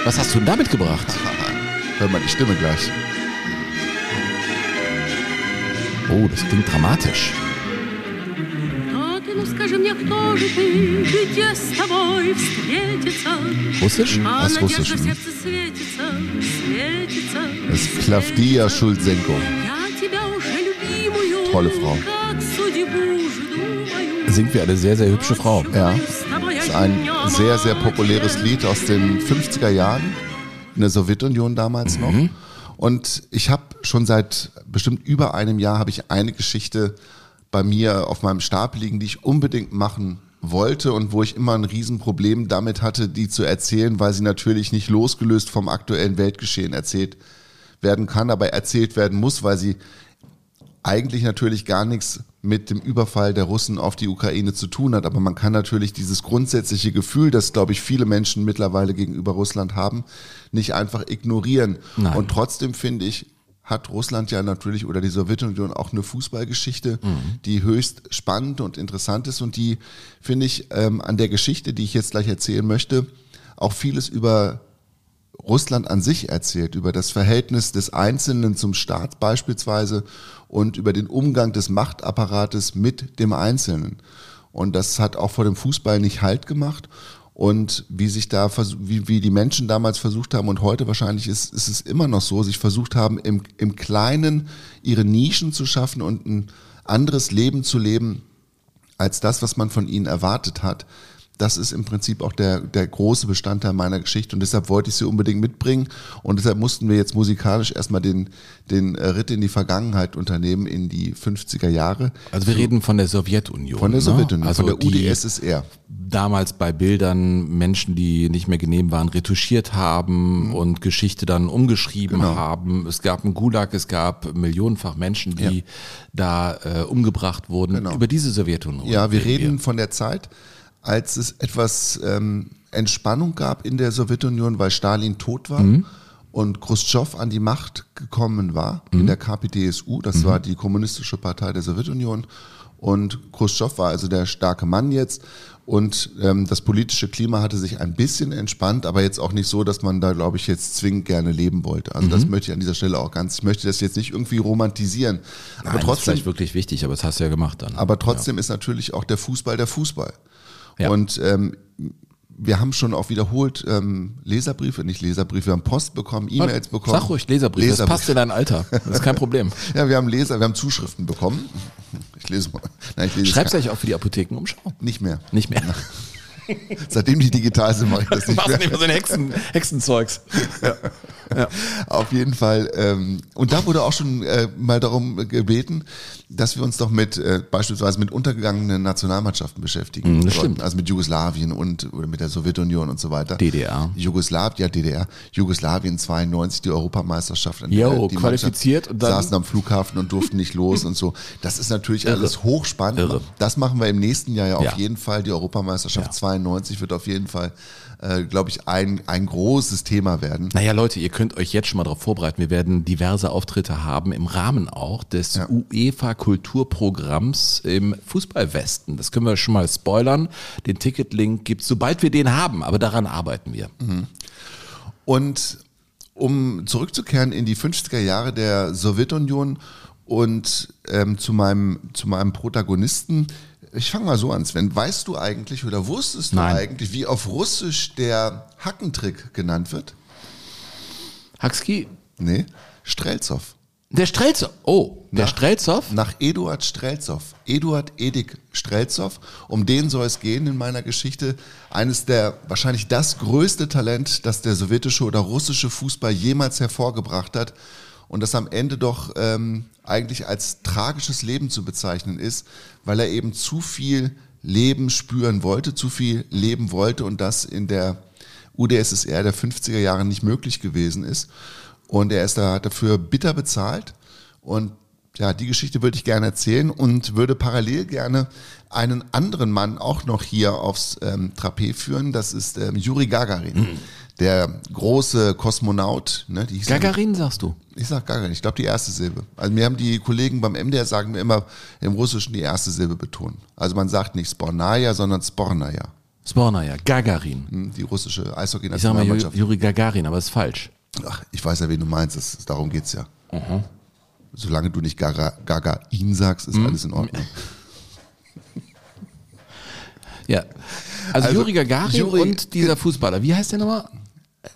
Was hast du denn da mitgebracht? Hör mal die Stimme gleich. Oh, das klingt dramatisch. А ты, ну скажи мне, кто же ты, где с тобой встретиться? Russisch? А Das надежда Russisch, в hm. сердце светится, светится. Das ist Klavdia Schulzenko. Я тебя уже любимую, Tolle Frau. как судьбу жду мою. Singt wie eine sehr, sehr hübsche Frau. Ja. С тобой Das ist ein sehr, sehr populäres Lied aus den 50er Jahren in der Sowjetunion damals noch. Und ich habe schon seit bestimmt über einem Jahr habe ich eine Geschichte bei mir auf meinem Stapel liegen, die ich unbedingt machen wollte und wo ich immer ein Riesenproblem damit hatte, die zu erzählen, weil sie natürlich nicht losgelöst vom aktuellen Weltgeschehen erzählt werden kann, aber erzählt werden muss, weil sie eigentlich natürlich gar nichts mit dem Überfall der Russen auf die Ukraine zu tun hat. Aber man kann natürlich dieses grundsätzliche Gefühl, das, glaube ich, viele Menschen mittlerweile gegenüber Russland haben, nicht einfach ignorieren. Nein. Und trotzdem finde ich, hat Russland ja natürlich oder die Sowjetunion auch eine Fußballgeschichte, die höchst spannend und interessant ist und die, finde ich, ähm, an der Geschichte, die ich jetzt gleich erzählen möchte, auch vieles über Russland an sich erzählt, über das Verhältnis des Einzelnen zum Staat beispielsweise und über den Umgang des Machtapparates mit dem Einzelnen. Und das hat auch vor dem Fußball nicht Halt gemacht. Und wie sich da, wie, wie die Menschen damals versucht haben und heute wahrscheinlich ist, ist es immer noch so, sich versucht haben, im, im Kleinen ihre Nischen zu schaffen und ein anderes Leben zu leben, als das, was man von ihnen erwartet hat. Das ist im Prinzip auch der, der große Bestandteil meiner Geschichte und deshalb wollte ich sie unbedingt mitbringen und deshalb mussten wir jetzt musikalisch erstmal den, den äh, Ritt in die Vergangenheit unternehmen, in die 50er Jahre. Also wir reden von der Sowjetunion. Von der ne? Sowjetunion, also von der UdSSR. Damals bei Bildern Menschen, die nicht mehr genehm waren, retuschiert haben und Geschichte dann umgeschrieben Mhm. Genau. haben. Es gab einen Gulag, es gab millionenfach Menschen, die Ja. da äh, umgebracht wurden. Genau. Über diese Sowjetunion. Ja, wir reden von der Zeit, als es etwas ähm, Entspannung gab in der Sowjetunion, weil Stalin tot war und Khrushchev an die Macht gekommen war in der KPDSU. Das war die kommunistische Partei der Sowjetunion. Und Khrushchev war also der starke Mann jetzt. Und ähm, das politische Klima hatte sich ein bisschen entspannt, aber jetzt auch nicht so, dass man da, glaube ich, jetzt zwingend gerne leben wollte. Also das möchte ich an dieser Stelle auch ganz, ich möchte das jetzt nicht irgendwie romantisieren. Aber Aber das ist trotzdem, vielleicht wirklich wichtig, aber das hast du ja gemacht dann. aber trotzdem ist natürlich auch der Fußball der Fußball. Ja. Und ähm, wir haben schon auch wiederholt ähm, Leserbriefe, nicht Leserbriefe, wir haben Post bekommen, E-Mails bekommen. Sag ruhig Leserbrief, das passt in dein Alter. Das ist kein Problem. Ja, wir haben Leser, wir haben Zuschriften bekommen. Ich lese mal. Nein, ich lese Schreibst du eigentlich auch für die Apothekenumschau? nicht mehr. Nicht mehr. Seitdem die digital sind, mache ich das nicht machst mehr. nicht mehr so ein Hexen, Hexenzeugs. Auf jeden Fall. Ähm, und da wurde auch schon äh, mal darum gebeten, dass wir uns doch mit äh, beispielsweise mit untergegangenen Nationalmannschaften beschäftigen. Mm, das stimmt. Also mit Jugoslawien und oder mit der Sowjetunion und so weiter. DDR. Jugoslawien, ja DDR. Jugoslawien 92 die Europameisterschaft. an Jo, der die qualifiziert Mannschaft und dann- saßen am Flughafen und durften nicht los und so. Das ist natürlich alles hochspannend. Irre. Das machen wir im nächsten Jahr ja auf Ja. jeden Fall. Die Europameisterschaft Ja. 92 wird auf jeden Fall, äh, glaube ich, ein, ein großes Thema werden. Naja, Leute, ihr könnt euch jetzt schon mal darauf vorbereiten. Wir werden diverse Auftritte haben, im Rahmen auch des Ja. UEFA Kulturprogramms im Fußballwesten. Das können wir schon mal spoilern. Den Ticketlink gibt's, sobald wir den haben, aber daran arbeiten wir. Und um zurückzukehren in die 50er Jahre der Sowjetunion und ähm, zu, meinem, zu meinem Protagonisten, ich fange mal so an, Sven. Weißt du eigentlich oder wusstest du Nein. eigentlich, wie auf Russisch der Hackentrick genannt wird? Haxki, Nee, Strelzow. der Strelzow. Oh, der Nach- Strelzow? Nach Eduard Strelzow. Eduard Edik Strelzow. Um den soll es gehen in meiner Geschichte. Eines der, wahrscheinlich das größte Talent, das der sowjetische oder russische Fußball jemals hervorgebracht hat. Und das am Ende doch ähm, eigentlich als tragisches Leben zu bezeichnen ist, weil er eben zu viel Leben spüren wollte, zu viel leben wollte und das in der UdSSR der 50er Jahre nicht möglich gewesen ist. Und er ist da, dafür bitter bezahlt. Und ja, die Geschichte würde ich gerne erzählen und würde parallel gerne einen anderen Mann auch noch hier aufs ähm, Trapez führen. Das ist ähm, Juri Gagarin, der große Kosmonaut. Ne, die Gagarin, sagst du? ich sag Gagarin, ich glaube die erste Silbe. Also mir haben die Kollegen beim MDR sagen mir immer im Russischen die erste Silbe betonen. Also man sagt nicht Spornaya, sondern Spornaya. Spornaya, Gagarin. Hm, Die russische Ich sag mal Eishockey-Nationalmannschaft. Juri Gagarin, aber ist falsch. Ach, ich weiß ja, wen du meinst. Das, darum geht's ja. Solange du nicht Gaga, Gagain sagst, ist alles in Ordnung. Ja. Also, Also, Juri Gagarin Juri- und dieser Fußballer. Wie heißt der nochmal?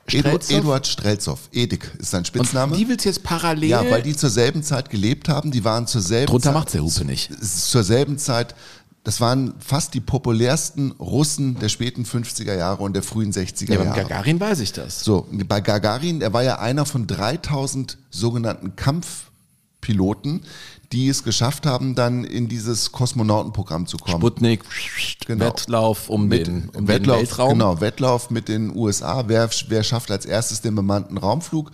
Strelzow? Eduard Strelzow, Edik ist sein Spitzname. Und die willst du jetzt parallel. ja, weil die zur selben Zeit gelebt haben. Die waren zur selben Drunter Zeit. macht's der Hupe nicht. Zur selben Zeit. Das waren fast die populärsten Russen der späten 50er Jahre und der frühen 60er Ja, beim Jahre. Gagarin weiß ich das. So, bei Gagarin, er war ja einer von 3000 sogenannten Kampfpiloten, die es geschafft haben, dann in dieses Kosmonautenprogramm zu kommen. Sputnik, Genau. Wettlauf um, den, um Wettlauf, den Weltraum. Genau, Wettlauf mit den USA. Wer, wer schafft als erstes den bemannten Raumflug?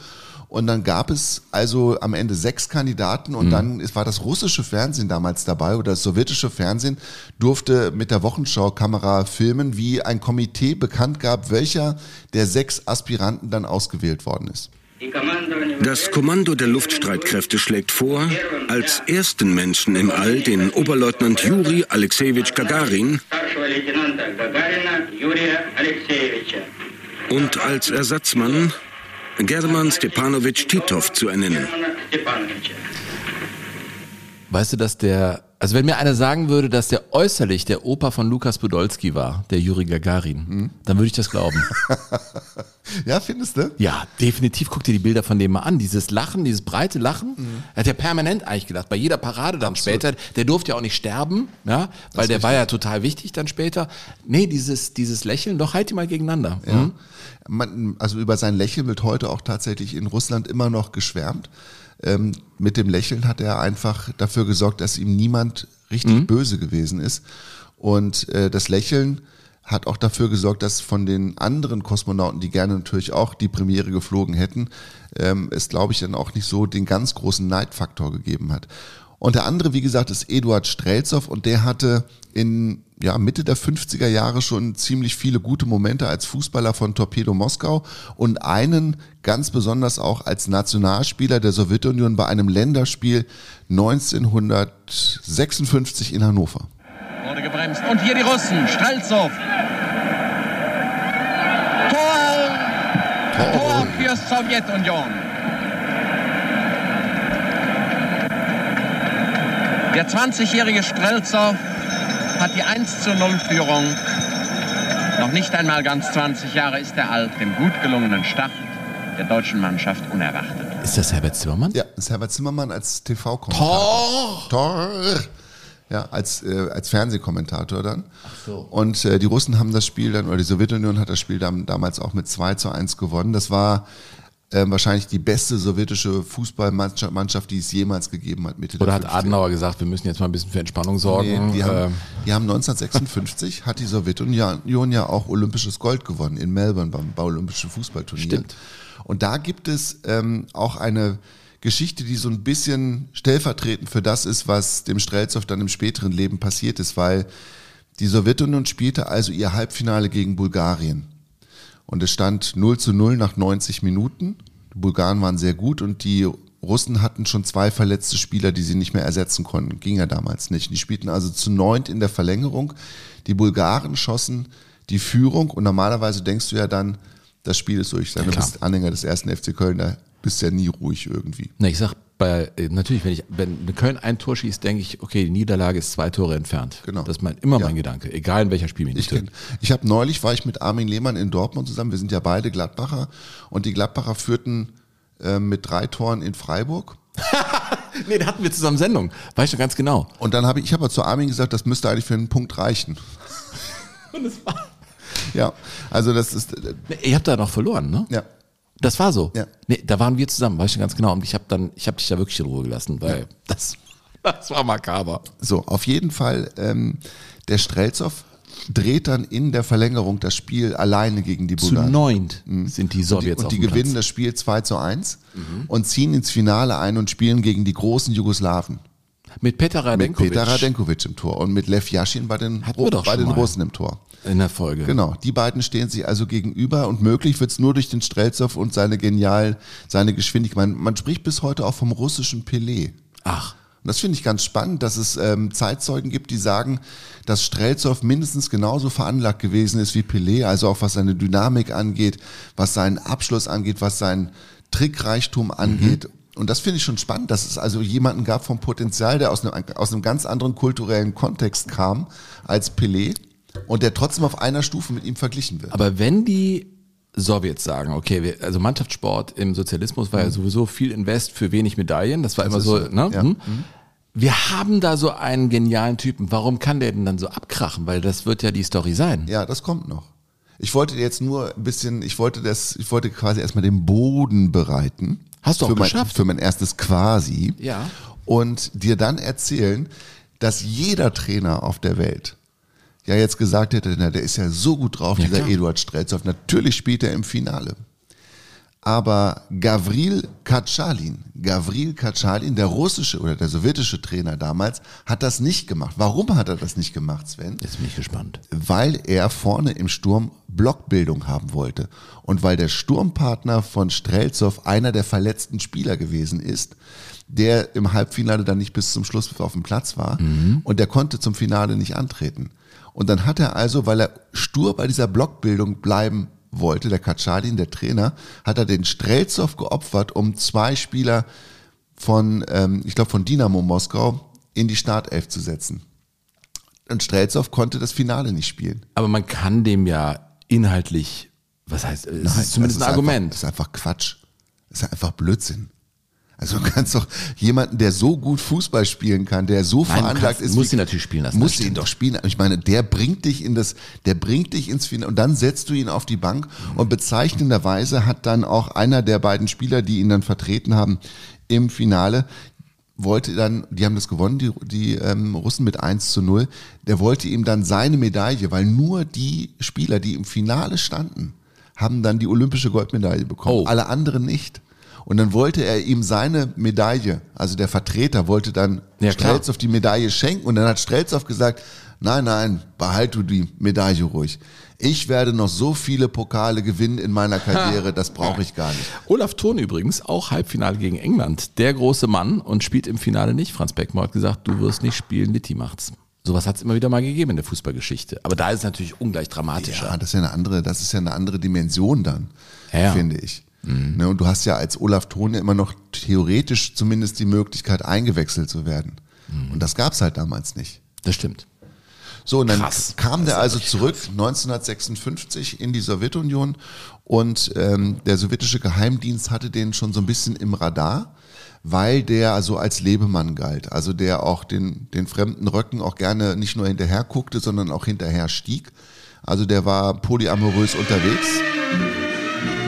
Und dann gab es also am Ende sechs Kandidaten und dann es war das russische Fernsehen damals dabei oder das sowjetische Fernsehen durfte mit der Wochenschau-Kamera filmen, wie ein Komitee bekannt gab, welcher der sechs Aspiranten dann ausgewählt worden ist. Das Kommando der Luftstreitkräfte schlägt vor, als ersten Menschen im All den Oberleutnant Juri Alexejewitsch Gagarin und als Ersatzmann German Stepanowitsch Titov zu ernennen. Weißt du, dass der, also wenn mir einer sagen würde, dass der äußerlich der Opa von Lukas Podolski war, der Juri Gagarin, Hm? dann würde ich das glauben. Ja, findest du? ja, definitiv. Guck dir die Bilder von dem mal an. Dieses Lachen, dieses breite Lachen. Mhm. Er hat ja permanent eigentlich gelacht. Bei jeder Parade dann später. Der durfte ja auch nicht sterben, ja, weil der war ja total wichtig dann später. Nee, dieses, dieses Lächeln, doch halt die mal gegeneinander. Ja. Hm? Man, also über sein Lächeln wird heute auch tatsächlich in Russland immer noch geschwärmt. Ähm, mit dem Lächeln hat er einfach dafür gesorgt, dass ihm niemand richtig böse gewesen ist. Und äh, das Lächeln hat auch dafür gesorgt, dass von den anderen Kosmonauten, die gerne natürlich auch die Premiere geflogen hätten, ähm, es, glaube ich, dann auch nicht so den ganz großen Neidfaktor gegeben hat. Und der andere, wie gesagt, ist Eduard Strelzow und der hatte in ja, Mitte der 50er Jahre schon ziemlich viele gute Momente als Fußballer von Torpedo Moskau und einen ganz besonders auch als Nationalspieler der Sowjetunion bei einem Länderspiel 1956 in Hannover. Wurde gebremst. Und hier die Russen. Strelzow. Tor! Tor für Sowjetunion. Der 20-jährige Strelzow hat die 1 zu 0 Führung. Noch nicht einmal ganz 20 Jahre ist er alt, dem gut gelungenen Start der deutschen Mannschaft unerwartet. Ist das Herbert Zimmermann? Ja, das ist Herbert Zimmermann als TV-Kommentator. Tor! Tor! Ja, als, äh, als Fernsehkommentator dann. so. Und äh, die Russen haben das Spiel dann, oder die Sowjetunion hat das Spiel dann damals auch mit 2 zu 1 gewonnen. Das war ähm, wahrscheinlich die beste sowjetische Fußballmannschaft, Mannschaft, die es jemals gegeben hat. Mitte Oder der hat 50er. Adenauer gesagt, wir müssen jetzt mal ein bisschen für Entspannung sorgen? Nee, die, haben, Ähm, die haben 1956 hat die Sowjetunion ja auch olympisches Gold gewonnen in Melbourne beim, beim Olympischen Fußballturnier. Stimmt. Und da gibt es ähm, auch eine Geschichte, die so ein bisschen stellvertretend für das ist, was dem Strelzow dann im späteren Leben passiert ist, weil die Sowjetunion spielte also ihr Halbfinale gegen Bulgarien. Und es stand 0 zu 0 nach 90 Minuten. Die Bulgaren waren sehr gut und die Russen hatten schon zwei verletzte Spieler, die sie nicht mehr ersetzen konnten. Ging ja damals nicht. Die spielten also zu neunt in der Verlängerung. Die Bulgaren schossen die Führung und normalerweise denkst du ja dann, das Spiel ist durch. Du klar. bist Anhänger des ersten FC Köln, da bist du ja nie ruhig irgendwie. Ne, ich sag bei, äh, natürlich, wenn ich, wenn Köln ein Tor schießt, denke ich, okay, die Niederlage ist zwei Tore entfernt. Genau. Das ist mein, immer Ja. mein Gedanke, egal in welcher Spielminute. Ich, ich habe neulich, war ich mit Armin Lehmann in Dortmund zusammen, wir sind ja beide Gladbacher und die Gladbacher führten äh, mit drei Toren in Freiburg. nee, da hatten wir zusammen Sendung. Weißt du ganz genau. Und dann habe ich, ich habe zu Armin gesagt, das müsste eigentlich für einen Punkt reichen. Und es war, Ja, also das ist, äh, ihr habt da noch verloren, ne? ja, Das war so. Ja. Nee, da waren wir zusammen, weißt du ganz genau. Und ich habe dann, ich habe dich da wirklich in Ruhe gelassen, weil das, das war makaber. so, auf jeden Fall, ähm, der Strelzow dreht dann in der Verlängerung das Spiel alleine gegen die Zu Bulgaren. neunt sind die Und die, Sowjets und die gewinnen Platz. das Spiel 2 zu 1 und ziehen ins Finale ein und spielen gegen die großen Jugoslawen. Mit Peter Mit Radenkovic Peter Radenkovic im Tor und mit Lev Yashin bei den, bei den. Russen im Tor. In der Folge. Genau, die beiden stehen sich also gegenüber und möglich wird's nur durch den Strelzow und seine genial, seine Geschwindigkeit. Man, man spricht bis heute auch vom russischen Pelé. Ach, Und das finde ich ganz spannend, dass es ähm, Zeitzeugen gibt, die sagen, dass Strelzow mindestens genauso veranlagt gewesen ist wie Pelé, also auch was seine Dynamik angeht, was seinen Abschluss angeht, was seinen Trickreichtum angeht. Und das finde ich schon spannend, dass es also jemanden gab vom Potenzial, der aus einem, aus einem ganz anderen kulturellen Kontext kam als Pelé und der trotzdem auf einer Stufe mit ihm verglichen wird. aber wenn die Sowjets sagen, okay, wir, also Mannschaftssport im Sozialismus war ja sowieso viel Invest für wenig Medaillen, das war immer ist so, ne? ja. Hm. Wir haben da so einen genialen Typen. Warum kann der denn dann so abkrachen? Weil das wird ja die Story sein. Ja, das kommt noch. Ich wollte jetzt nur ein bisschen, ich wollte das, ich wollte quasi erstmal den Boden bereiten. Hast du auch für mein, geschafft. Für mein erstes quasi. Ja. Und dir dann erzählen, dass jeder Trainer auf der Welt ja jetzt gesagt hätte, na, der ist ja so gut drauf, Ja, dieser klar. Eduard Strelzow. Natürlich spielt er im Finale. Aber Gavril Katschalin, Gavril Katschalin, der russische oder der sowjetische Trainer damals, hat das nicht gemacht. Warum hat er das nicht gemacht, Sven? Jetzt bin ich gespannt. weil er vorne im Sturm Blockbildung haben wollte und weil der Sturmpartner von Strelzow einer der verletzten Spieler gewesen ist, der im Halbfinale dann nicht bis zum Schluss auf dem Platz war und der konnte zum Finale nicht antreten. Und dann hat er also, weil er stur bei dieser Blockbildung bleiben wollte, der Katschadin, der Trainer, hat er den Strelzow geopfert, um zwei Spieler von, ähm, ich glaube, von Dynamo Moskau in die Startelf zu setzen. Und Strelzow konnte das Finale nicht spielen. Aber man kann dem ja inhaltlich, was heißt, es ist zumindest ein ist Argument. Einfach, das ist einfach Quatsch. Das ist einfach Blödsinn. Also du kannst doch jemanden, der so gut Fußball spielen kann, der so Nein, veranlagt kannst- ist. musst wie- ihn natürlich spielen lassen, Musst das ihn doch spielen. Ich meine, der bringt dich in das, der bringt dich ins Finale und dann setzt du ihn auf die Bank und bezeichnenderweise hat dann auch einer der beiden Spieler, die ihn dann vertreten haben im Finale, wollte dann, die haben das gewonnen, die, die ähm, Russen mit 1 zu 0, der wollte ihm dann seine Medaille, weil nur die Spieler, die im Finale standen, haben dann die olympische Goldmedaille bekommen, Oh. alle anderen nicht. Und dann wollte er ihm seine Medaille, also der Vertreter wollte dann Ja. Strelzow die Medaille schenken und dann hat Strelzow gesagt, nein, nein, behalt du die Medaille ruhig. Ich werde noch so viele Pokale gewinnen in meiner Karriere, das brauche ich gar nicht. Olaf Thon übrigens, auch Halbfinale gegen England. Der große Mann und spielt im Finale nicht. Franz Beckmann hat gesagt, du wirst nicht spielen, Litti macht's. Sowas hat es immer wieder mal gegeben in der Fußballgeschichte. Aber da ist es natürlich ungleich dramatischer. Ja, das ist ja eine andere, das ist ja eine andere Dimension dann, Ja, ja. finde ich. Ne, und du hast ja als Olaf Thon ja immer noch theoretisch zumindest die Möglichkeit, eingewechselt zu werden. Und das gab's halt damals nicht. Das stimmt. So, und dann Krass. kam der also zurück 1956 in die Sowjetunion und ähm, der sowjetische Geheimdienst hatte den schon so ein bisschen im Radar, weil der also als Lebemann galt, also der auch den, den fremden Röcken auch gerne nicht nur hinterher guckte, sondern auch hinterher stieg. Also der war polyamorös unterwegs.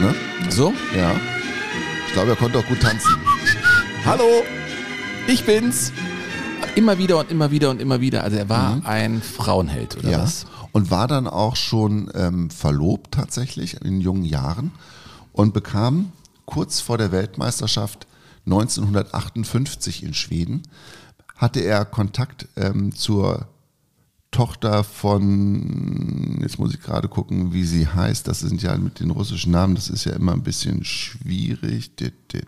Ne? So? Ja. Ich glaube, er konnte auch gut tanzen. Hallo, ich bin's. Immer wieder und immer wieder und immer wieder. Also er war Mhm. ein Frauenheld, oder Ja. was? Und war dann auch schon ähm, verlobt tatsächlich in jungen Jahren und bekam kurz vor der Weltmeisterschaft 1958 in Schweden, hatte er Kontakt ähm, zur Tochter von, jetzt muss ich gerade gucken, wie sie heißt. Das sind ja mit den russischen Namen, das ist ja immer ein bisschen schwierig.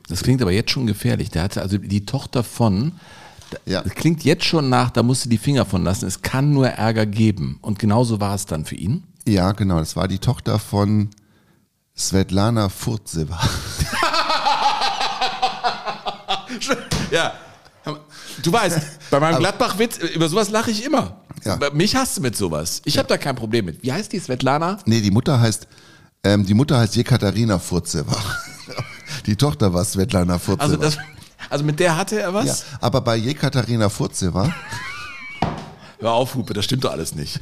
Das klingt aber jetzt schon gefährlich. Der hatte also die Tochter von. Ja. Das klingt jetzt schon nach, da musste die Finger von lassen. Es kann nur Ärger geben. Und genauso war es dann für ihn. Ja, genau, das war die Tochter von Svetlana Furtseva. Ja. Du weißt, bei meinem Gladbach-Witz, über sowas lache ich immer. Ja. Mich hasst du mit sowas. Ich habe da kein Problem mit. Wie heißt die Svetlana? Nee, die Mutter heißt, ähm, die Mutter heißt Jekaterina Furtseva. Die Tochter war Svetlana Furtseva. Also, das, also mit der hatte er was? ja, aber bei Jekaterina Furtseva, Hör auf, Hupe, das stimmt doch alles nicht.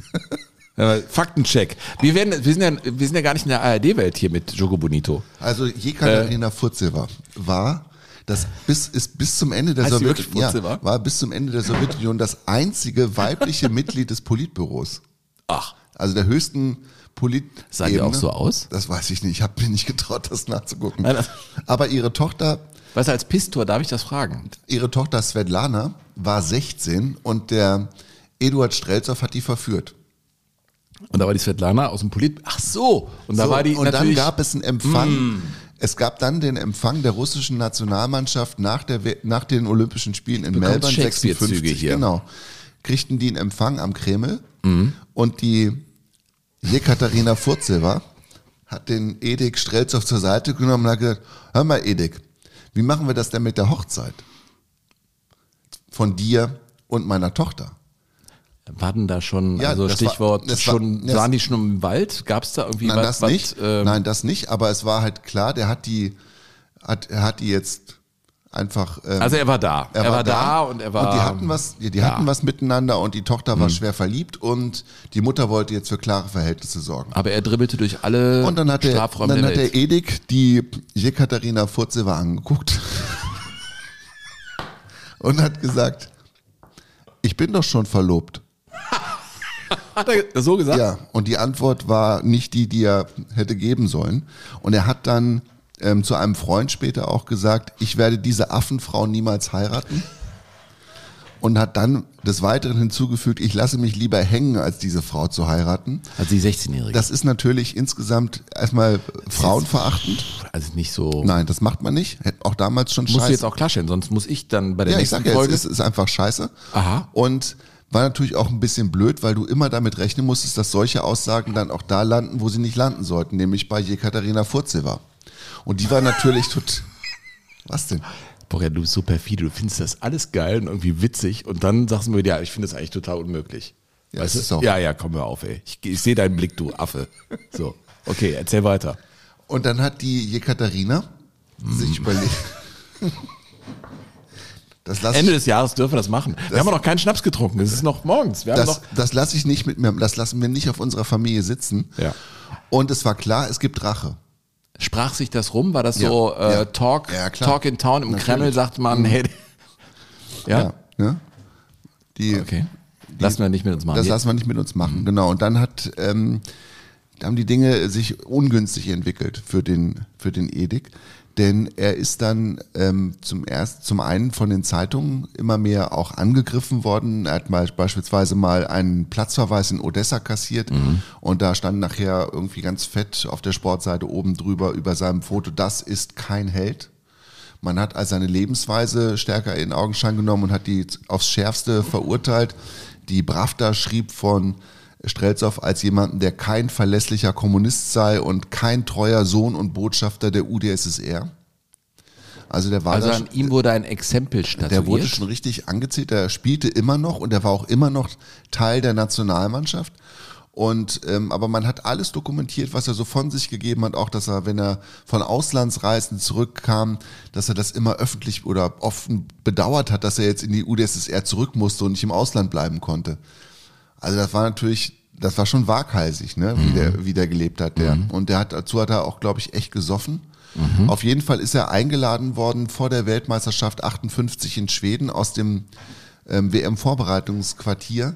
Ja, Faktencheck. Wir, werden, wir, sind ja, wir sind ja gar nicht in der ARD-Welt hier mit Jogo Bonito. also Jekaterina Furtseva war das bis ist bis zum Ende der Heißt sie Sowjet wirklich ja, war bis zum Ende der Sowjetunion das einzige weibliche Mitglied des Politbüros. Ach, Also der höchsten Polit Sah die auch so aus? Das weiß ich nicht. Ich habe mir nicht getraut, das nachzugucken. Nein, das- Aber ihre Tochter du, als Pistor darf ich das fragen. Ihre Tochter Svetlana war 16 und der Eduard Strelzow hat die verführt. Und da war die Svetlana aus dem Polit. Ach so. Und da So, war die und dann gab es einen Empfang. Es gab dann den Empfang der russischen Nationalmannschaft nach, der, nach den Olympischen Spielen in Melbourne Shakespeare-Züge 56. hier. Genau. Kriegten die einen Empfang am Kreml Mhm. und die Jekaterina Furtseva hat den Edik Strelzow zur Seite genommen und hat gesagt, hör mal Edik, wie machen wir das denn mit der Hochzeit? Von dir und meiner Tochter. War denn da schon, Ja, also war- Stichwort, war- schon, das- waren die schon im Wald? Gab es da irgendwie Nein, was? das was, nicht. ähm, Nein, das nicht. Aber es war halt klar, der hat die, hat, er hat die jetzt einfach. Ähm, Also er war da. Er, war, da, und er war. Und die hatten was, die, die Ja. Mhm. hatten was miteinander und die Tochter war schwer verliebt und die Mutter wollte jetzt für klare Verhältnisse sorgen. Aber er dribbelte durch alle Und dann hat der, Strafräume dann hat der Edik die Jekaterina Furzeva angeguckt und hat gesagt, ich bin doch schon verlobt. Hat er das so gesagt? Ja, und die Antwort war nicht die, die er hätte geben sollen. Und er hat dann ähm, zu einem Freund später auch gesagt, ich werde diese Affenfrau niemals heiraten. Und hat dann des Weiteren hinzugefügt, ich lasse mich lieber hängen, als diese Frau zu heiraten. Also die 16-Jährige. Das ist natürlich insgesamt erstmal frauenverachtend. Also nicht so. Nein, das macht man nicht. Hätte auch damals schon Musst du scheiße. jetzt auch klarstellen, sonst muss ich dann bei der Ja, ich nächsten sag ja, Folge. es ist, ist einfach scheiße. Aha. Und war natürlich auch ein bisschen blöd, weil du immer damit rechnen musstest, dass solche Aussagen dann auch da landen, wo sie nicht landen sollten, nämlich bei Jekaterina Furzeva. Und die war natürlich tot. Was denn? Boah, ja, du bist so perfide, du findest das alles geil und irgendwie witzig und dann sagst du mir, ja, ich finde das eigentlich total unmöglich. Ja, weißt du? ja, ja, komm hör auf, ey. Ich, ich sehe deinen Blick, du Affe. So, okay, erzähl weiter. Und dann hat die Jekaterina sich überlegt. Das lasse Ende ich, des Jahres dürfen wir das machen. Wir haben noch keinen Schnaps getrunken, es ist noch morgens. Das, noch, das lasse ich nicht mit mir, das lassen wir nicht auf unserer Familie sitzen. Ja. Und es war klar, es gibt Rache. sprach sich das rum? War das Ja, so äh, ja. Talk. Talk in Town im Natürlich. Mhm. Kreml, sagt man, hey, ja, ne? Die, okay. Lassen wir nicht mit uns machen. Das lassen wir nicht mit uns machen, genau. Und dann hat, ähm, haben die Dinge sich ungünstig entwickelt für den, für den Edik. Denn er ist dann ähm, zum erst, zum einen von den Zeitungen immer mehr auch angegriffen worden. Er hat mal beispielsweise mal einen Platzverweis in Odessa kassiert und da stand nachher irgendwie ganz fett auf der Sportseite oben drüber über seinem Foto, das ist kein Held. Man hat also seine Lebensweise stärker in Augenschein genommen und hat die aufs Schärfste verurteilt. Die Bravda schrieb von Strelzow als jemanden, der kein verlässlicher Kommunist sei und kein treuer Sohn und Botschafter der UdSSR. Also der war also an ihm wurde ein Exempel statuiert. der wurde schon richtig angezählt, der spielte immer noch und er war auch immer noch Teil der Nationalmannschaft. Und ähm, aber man hat alles dokumentiert, was er so von sich gegeben hat, auch dass er, wenn er von Auslandsreisen zurückkam, dass er das immer öffentlich oder offen bedauert hat, dass er jetzt in die UdSSR zurück musste und nicht im Ausland bleiben konnte. Also das war natürlich, das war schon waghalsig, ne, wie, der, wie der gelebt hat, der. Und der hat dazu hat er auch, glaube ich, echt gesoffen Auf jeden Fall ist er eingeladen worden vor der Weltmeisterschaft 58 in Schweden aus dem ähm, WM-Vorbereitungsquartier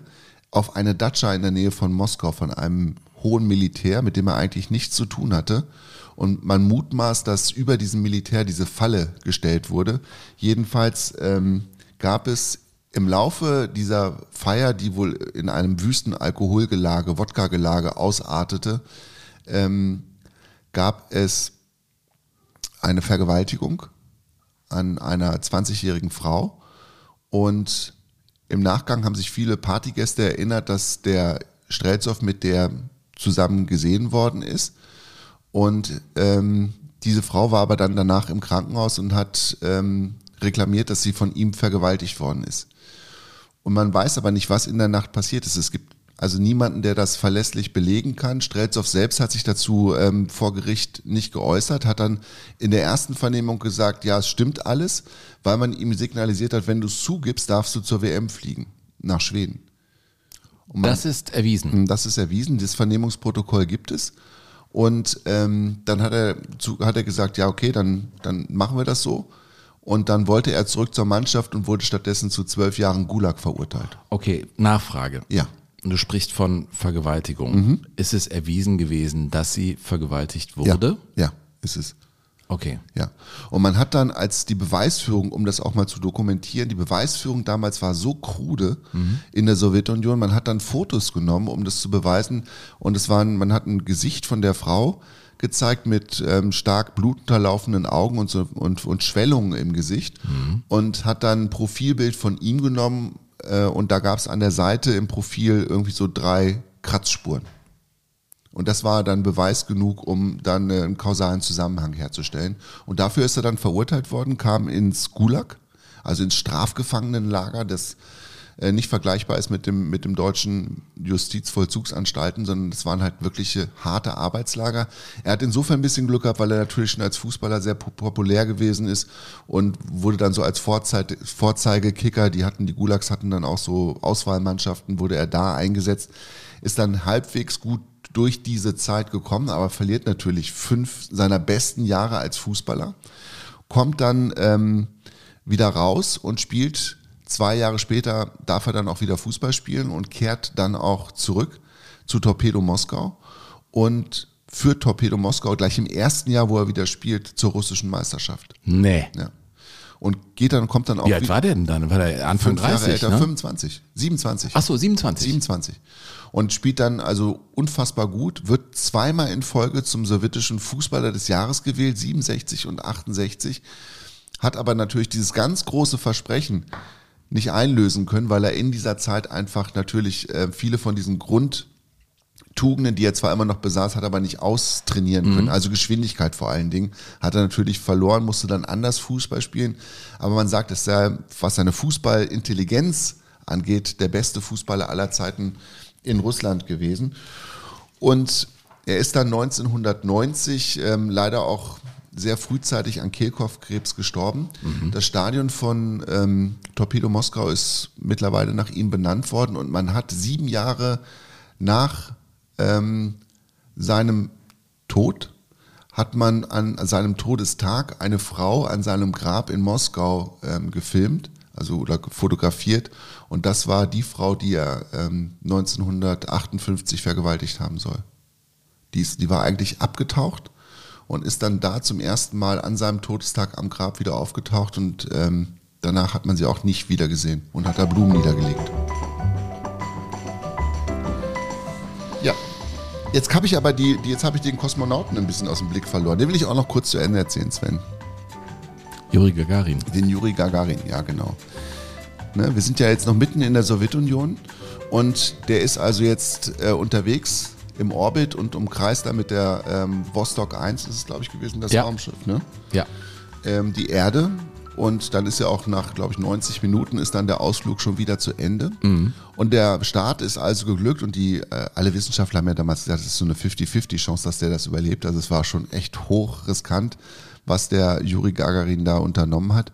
auf eine Datscha in der Nähe von Moskau von einem hohen Militär, mit dem er eigentlich nichts zu tun hatte. Und man mutmaßt, dass über diesem Militär diese Falle gestellt wurde. Jedenfalls ähm, gab es im Laufe dieser Feier, die wohl in einem wüsten Alkoholgelage, Wodka-Gelage ausartete, ähm, gab es eine Vergewaltigung an einer 20-jährigen Frau. Und im Nachgang haben sich viele Partygäste erinnert, dass der Strelzow mit der zusammen gesehen worden ist. Und ähm, diese Frau war aber dann danach im Krankenhaus und hat ähm, reklamiert, dass sie von ihm vergewaltigt worden ist. Und man weiß aber nicht, was in der Nacht passiert ist. Es gibt also niemanden, der das verlässlich belegen kann. Strelzow selbst hat sich dazu ähm, vor Gericht nicht geäußert, hat dann in der ersten Vernehmung gesagt, ja, es stimmt alles, weil man ihm signalisiert hat, wenn du es zugibst, darfst du zur WM fliegen, nach Schweden. Man- Das ist erwiesen. das ist erwiesen, das Vernehmungsprotokoll gibt es. Und ähm, dann hat er, zu, hat er gesagt, ja, okay, dann, dann machen wir das so. Und dann wollte er zurück zur Mannschaft und wurde stattdessen zu zwölf Jahren Gulag verurteilt. Okay, Nachfrage. Ja. Du sprichst von Vergewaltigung. Ist es erwiesen gewesen, dass sie vergewaltigt wurde? Ja, ja, ist es. Okay. Ja. Und man hat dann als die Beweisführung, um das auch mal zu dokumentieren, die Beweisführung damals war so krude in der Sowjetunion, man hat dann Fotos genommen, um das zu beweisen. Und es waren, man hat ein Gesicht von der Frau gezeigt mit ähm, stark blutunterlaufenden Augen und, so, und, und Schwellungen im Gesicht und hat dann ein Profilbild von ihm genommen äh, und da gab es an der Seite im Profil irgendwie so drei Kratzspuren. Und das war dann Beweis genug, um dann äh, einen kausalen Zusammenhang herzustellen. Und dafür ist er dann verurteilt worden, kam ins Gulag, also ins Strafgefangenenlager, das äh, nicht vergleichbar ist mit dem, mit dem deutschen Justizvollzugsanstalten, sondern das waren halt wirkliche harte Arbeitslager. Er hat insofern ein bisschen Glück gehabt, weil er natürlich schon als Fußballer sehr po- populär gewesen ist und wurde dann so als Vorzeit, Vorzeigekicker, die hatten, die Gulags hatten dann auch so Auswahlmannschaften, wurde er da eingesetzt, ist dann halbwegs gut durch diese Zeit gekommen, aber verliert natürlich fünf seiner besten Jahre als Fußballer, kommt dann ähm, wieder raus und spielt zwei Jahre später, darf er dann auch wieder Fußball spielen und kehrt dann auch zurück zu Torpedo Moskau und führt Torpedo Moskau gleich im ersten Jahr, wo er wieder spielt, zur russischen Meisterschaft. Nee. Ja. Und geht dann, kommt dann auch Wie alt war der denn dann? War der Anfang fünf Jahre 30, älter, ne? 25, 27. Ach so, 27. 27. Und spielt dann also unfassbar gut, wird zweimal in Folge zum sowjetischen Fußballer des Jahres gewählt, 67 und 68, hat aber natürlich dieses ganz große Versprechen nicht einlösen können, weil er in dieser Zeit einfach natürlich äh, viele von diesen Grundtugenden, die er zwar immer noch besaß, hat aber nicht austrainieren können. Also Geschwindigkeit vor allen Dingen. Hat er natürlich verloren, musste dann anders Fußball spielen. Aber man sagt, es sei, was seine Fußballintelligenz angeht, der beste Fußballer aller Zeiten in Russland gewesen. Und er ist dann 1990 ähm, leider auch sehr frühzeitig an Kehlkopfkrebs gestorben. Das Stadion von ähm, Torpedo Moskau ist mittlerweile nach ihm benannt worden und man hat sieben Jahre nach ähm, seinem Tod hat man an seinem Todestag eine Frau an seinem Grab in Moskau ähm, gefilmt, also oder fotografiert. Und das war die Frau, die er ähm, 1958 vergewaltigt haben soll. Die, ist, die war eigentlich abgetaucht und ist dann da zum ersten Mal an seinem Todestag am Grab wieder aufgetaucht und ähm, danach hat man sie auch nicht wieder gesehen und hat da Blumen niedergelegt. Ja. Jetzt habe ich aber die, die jetzt habe ich den Kosmonauten ein bisschen aus dem Blick verloren. Den will ich auch noch kurz zu Ende erzählen, Sven. Juri Gagarin. Den Juri Gagarin, ja genau. Ne, wir sind ja jetzt noch mitten in der Sowjetunion und der ist also jetzt äh, unterwegs im Orbit und umkreist da mit der ähm, Vostok 1, ist es glaube ich gewesen, das Ja. Raumschiff, ne? Ja. ähm, die Erde und dann ist ja auch nach, glaube ich, 90 Minuten ist dann der Ausflug schon wieder zu Ende. Und der Start ist also geglückt und die, äh, alle Wissenschaftler haben ja damals gesagt, es ist so eine 50-50 Chance, dass der das überlebt. Also es war schon echt hoch riskant, was der Juri Gagarin da unternommen hat.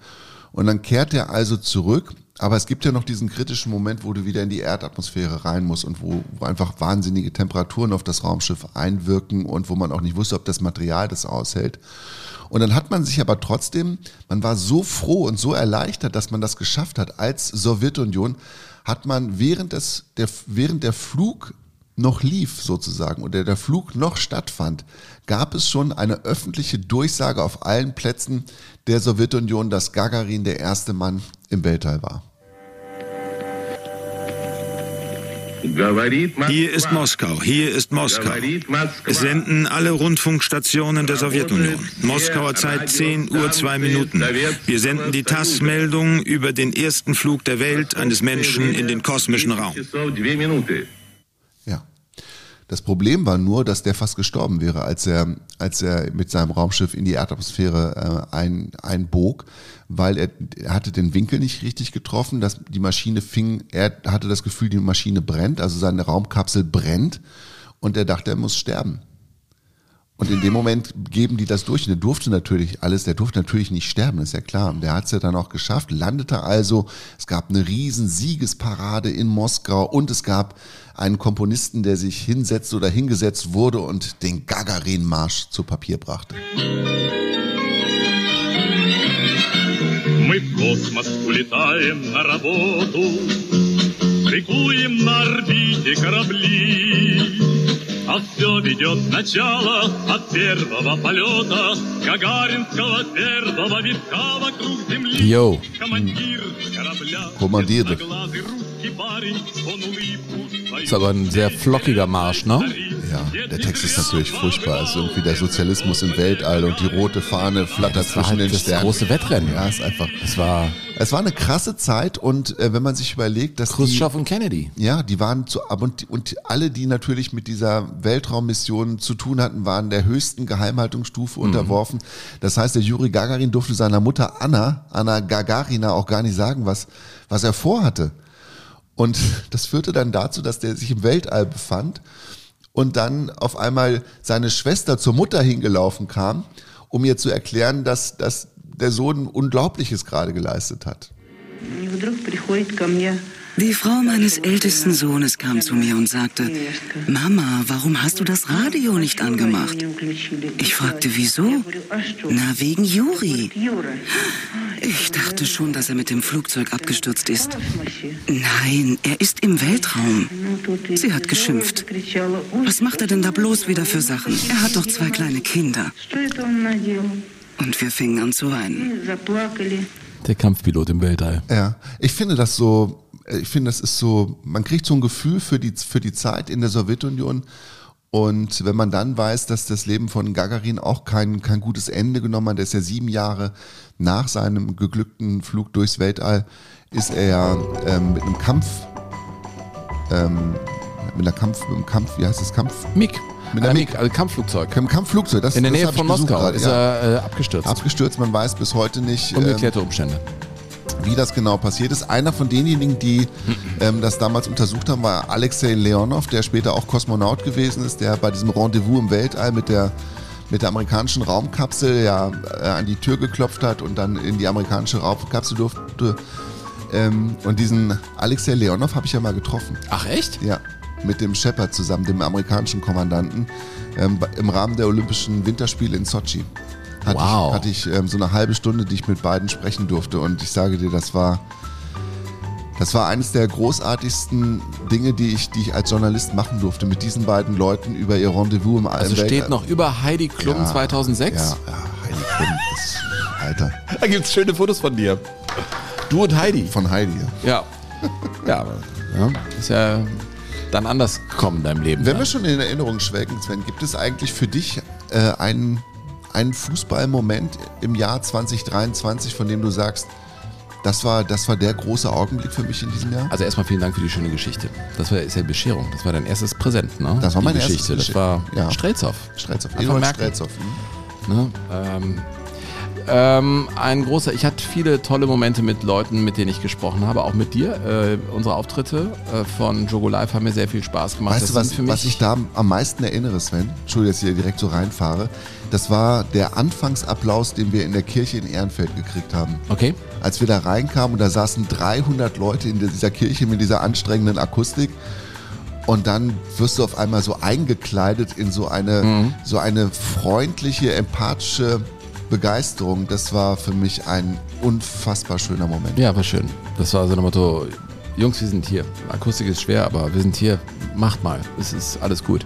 Und dann kehrt er also zurück, aber es gibt ja noch diesen kritischen Moment, wo du wieder in die Erdatmosphäre rein musst und wo, wo einfach wahnsinnige Temperaturen auf das Raumschiff einwirken und wo man auch nicht wusste, ob das Material das aushält. Und dann hat man sich aber trotzdem, man war so froh und so erleichtert, dass man das geschafft hat als Sowjetunion, hat man während, des, der, während der Flug noch lief sozusagen oder der Flug noch stattfand, gab es schon eine öffentliche Durchsage auf allen Plätzen der Sowjetunion, dass Gagarin der erste Mann im Weltall war. Hier ist Moskau, hier ist Moskau. Es senden alle Rundfunkstationen der Sowjetunion. Moskauer Zeit 10 Uhr 2 Minuten. Wir senden die TASS-Meldung über den ersten Flug der Welt eines Menschen in den kosmischen Raum. Das Problem war nur, dass der fast gestorben wäre, als er, als er mit seinem Raumschiff in die Erdatmosphäre äh, ein, einbog, weil er, er hatte den Winkel nicht richtig getroffen. Dass die Maschine fing, er hatte das Gefühl, die Maschine brennt, also seine Raumkapsel brennt und er dachte, er muss sterben. Und in dem Moment geben die das durch. Und der durfte natürlich alles, der durfte natürlich nicht sterben, ist ja klar. Und der hat es ja dann auch geschafft, landete also. Es gab eine riesen Siegesparade in Moskau und es gab einen Komponisten, der sich hinsetzt oder hingesetzt wurde und den Gagarin-Marsch zu Papier brachte. Мы в космос улетаем на работу, Шикуем на орбите корабли. А все ведет начало от первого полета Гагаринского первого витка вокруг Земли. Yo. Командир корабля, Командир. ясноглазый русский парень, он улыбку Ist aber ein sehr flockiger Marsch, ne? Ja, der Text ist natürlich furchtbar. Es ist irgendwie der Sozialismus im Weltall und die rote Fahne flattert Das war zwischen halt den das Sternen. große Wettrennen. Ja, ist einfach. Es war es war eine krasse Zeit und äh, wenn man sich überlegt, dass die, Khrushchev und Kennedy. ja, die waren zu ab und, und alle, die natürlich mit dieser Weltraummission zu tun hatten, waren der höchsten Geheimhaltungsstufe Mhm. unterworfen. Das heißt, der Juri Gagarin durfte seiner Mutter Anna, Anna Gagarina, auch gar nicht sagen, was, was er vorhatte. Und das führte dann dazu, dass der sich im Weltall befand und dann auf einmal seine Schwester zur Mutter hingelaufen kam, um ihr zu erklären, dass, dass der Sohn Unglaubliches gerade geleistet hat. Die Frau meines ältesten Sohnes kam zu mir und sagte, Mama, warum hast du das Radio nicht angemacht? Ich fragte, wieso? Na, wegen Juri. Ich dachte schon, dass er mit dem Flugzeug abgestürzt ist. Nein, er ist im Weltraum. Sie hat geschimpft. Was macht er denn da bloß wieder für Sachen? Er hat doch zwei kleine Kinder und wir fingen an zu weinen. Der Kampfpilot im Weltall. Ja, ich finde das so, ich finde das ist so, man kriegt so ein Gefühl für die, für die Zeit in der Sowjetunion und wenn man dann weiß, dass das Leben von Gagarin auch kein, kein gutes Ende genommen hat, der ist ja sieben Jahre nach seinem geglückten Flug durchs Weltall, ist er ähm, mit einem Kampf, ähm, mit, einer Kampf, mit einem Kampf, wie heißt das Kampf? MIG. Mit der Äh, MiG. MiG, also Kampfflugzeug. Mit einem Kampfflugzeug, das In der das Nähe von Moskau gerade, ist er äh, abgestürzt. abgestürzt. Man weiß bis heute nicht, ähm, Ungeklärte Umstände. wie das genau passiert ist. Einer von denjenigen, die ähm, das damals untersucht haben, war Alexei Leonov, der später auch Kosmonaut gewesen ist, der bei diesem Rendezvous im Weltall mit der mit der amerikanischen Raumkapsel ja äh, an die Tür geklopft hat und dann in die amerikanische Raumkapsel durfte. Ähm, und diesen Alexei Leonov habe ich ja mal getroffen. Ach echt? Ja, mit dem Shepard zusammen, dem amerikanischen Kommandanten, ähm, im Rahmen der Olympischen Winterspiele in Sochi. Hatte Wow. ich, hatte ich ähm, so eine halbe Stunde, die ich mit beiden sprechen durfte. Und ich sage dir, das war, das war eines der großartigsten Dinge, die ich, die ich als Journalist machen durfte, mit diesen beiden Leuten über ihr Rendezvous im Also im steht noch über Heidi Klum Ja, 2006. Ja, ja, Heidi Klum, das, Alter, Da gibt es schöne Fotos von dir. Du und Heidi. von Heidi. Ja. Ja. Ja, aber ja, ist ja dann anders gekommen in deinem Leben. Wenn wir schon in Erinnerung schwelgen, Sven, gibt es eigentlich für dich äh, einen, einen Fußballmoment im Jahr 2023, von dem du sagst, das war, das war der große Augenblick für mich in diesem Jahr? Also erstmal vielen Dank für die schöne Geschichte. Das war, ist ja Bescherung. Das war dein erstes Präsent, ne? Das war Die mein erstes Geschichte. Das Geschichte. war Ja. Strelzow. Strelzow, Einfach merken. Strelzow. hm? Ne? Ähm, ähm, ein großer, ich hatte viele tolle Momente mit Leuten, mit denen ich gesprochen habe, auch mit dir. Äh, unsere Auftritte äh, von Jogo Live haben mir sehr viel Spaß gemacht. Weißt Das du, was, für mich, was ich da am meisten erinnere, Sven? Entschuldigung, dass ich hier direkt so reinfahre. Das war der Anfangsapplaus, den wir in der Kirche in Ehrenfeld gekriegt haben. Okay. Als wir da reinkamen und da saßen 300 Leute in dieser Kirche mit dieser anstrengenden Akustik. Und dann wirst du auf einmal so eingekleidet in so eine, Mhm. so eine freundliche, empathische Begeisterung, das war für mich ein unfassbar schöner Moment. Ja, war schön. Das war so ein Motto, Jungs, wir sind hier. Akustik ist schwer, aber wir sind hier. Macht mal. Es ist alles gut.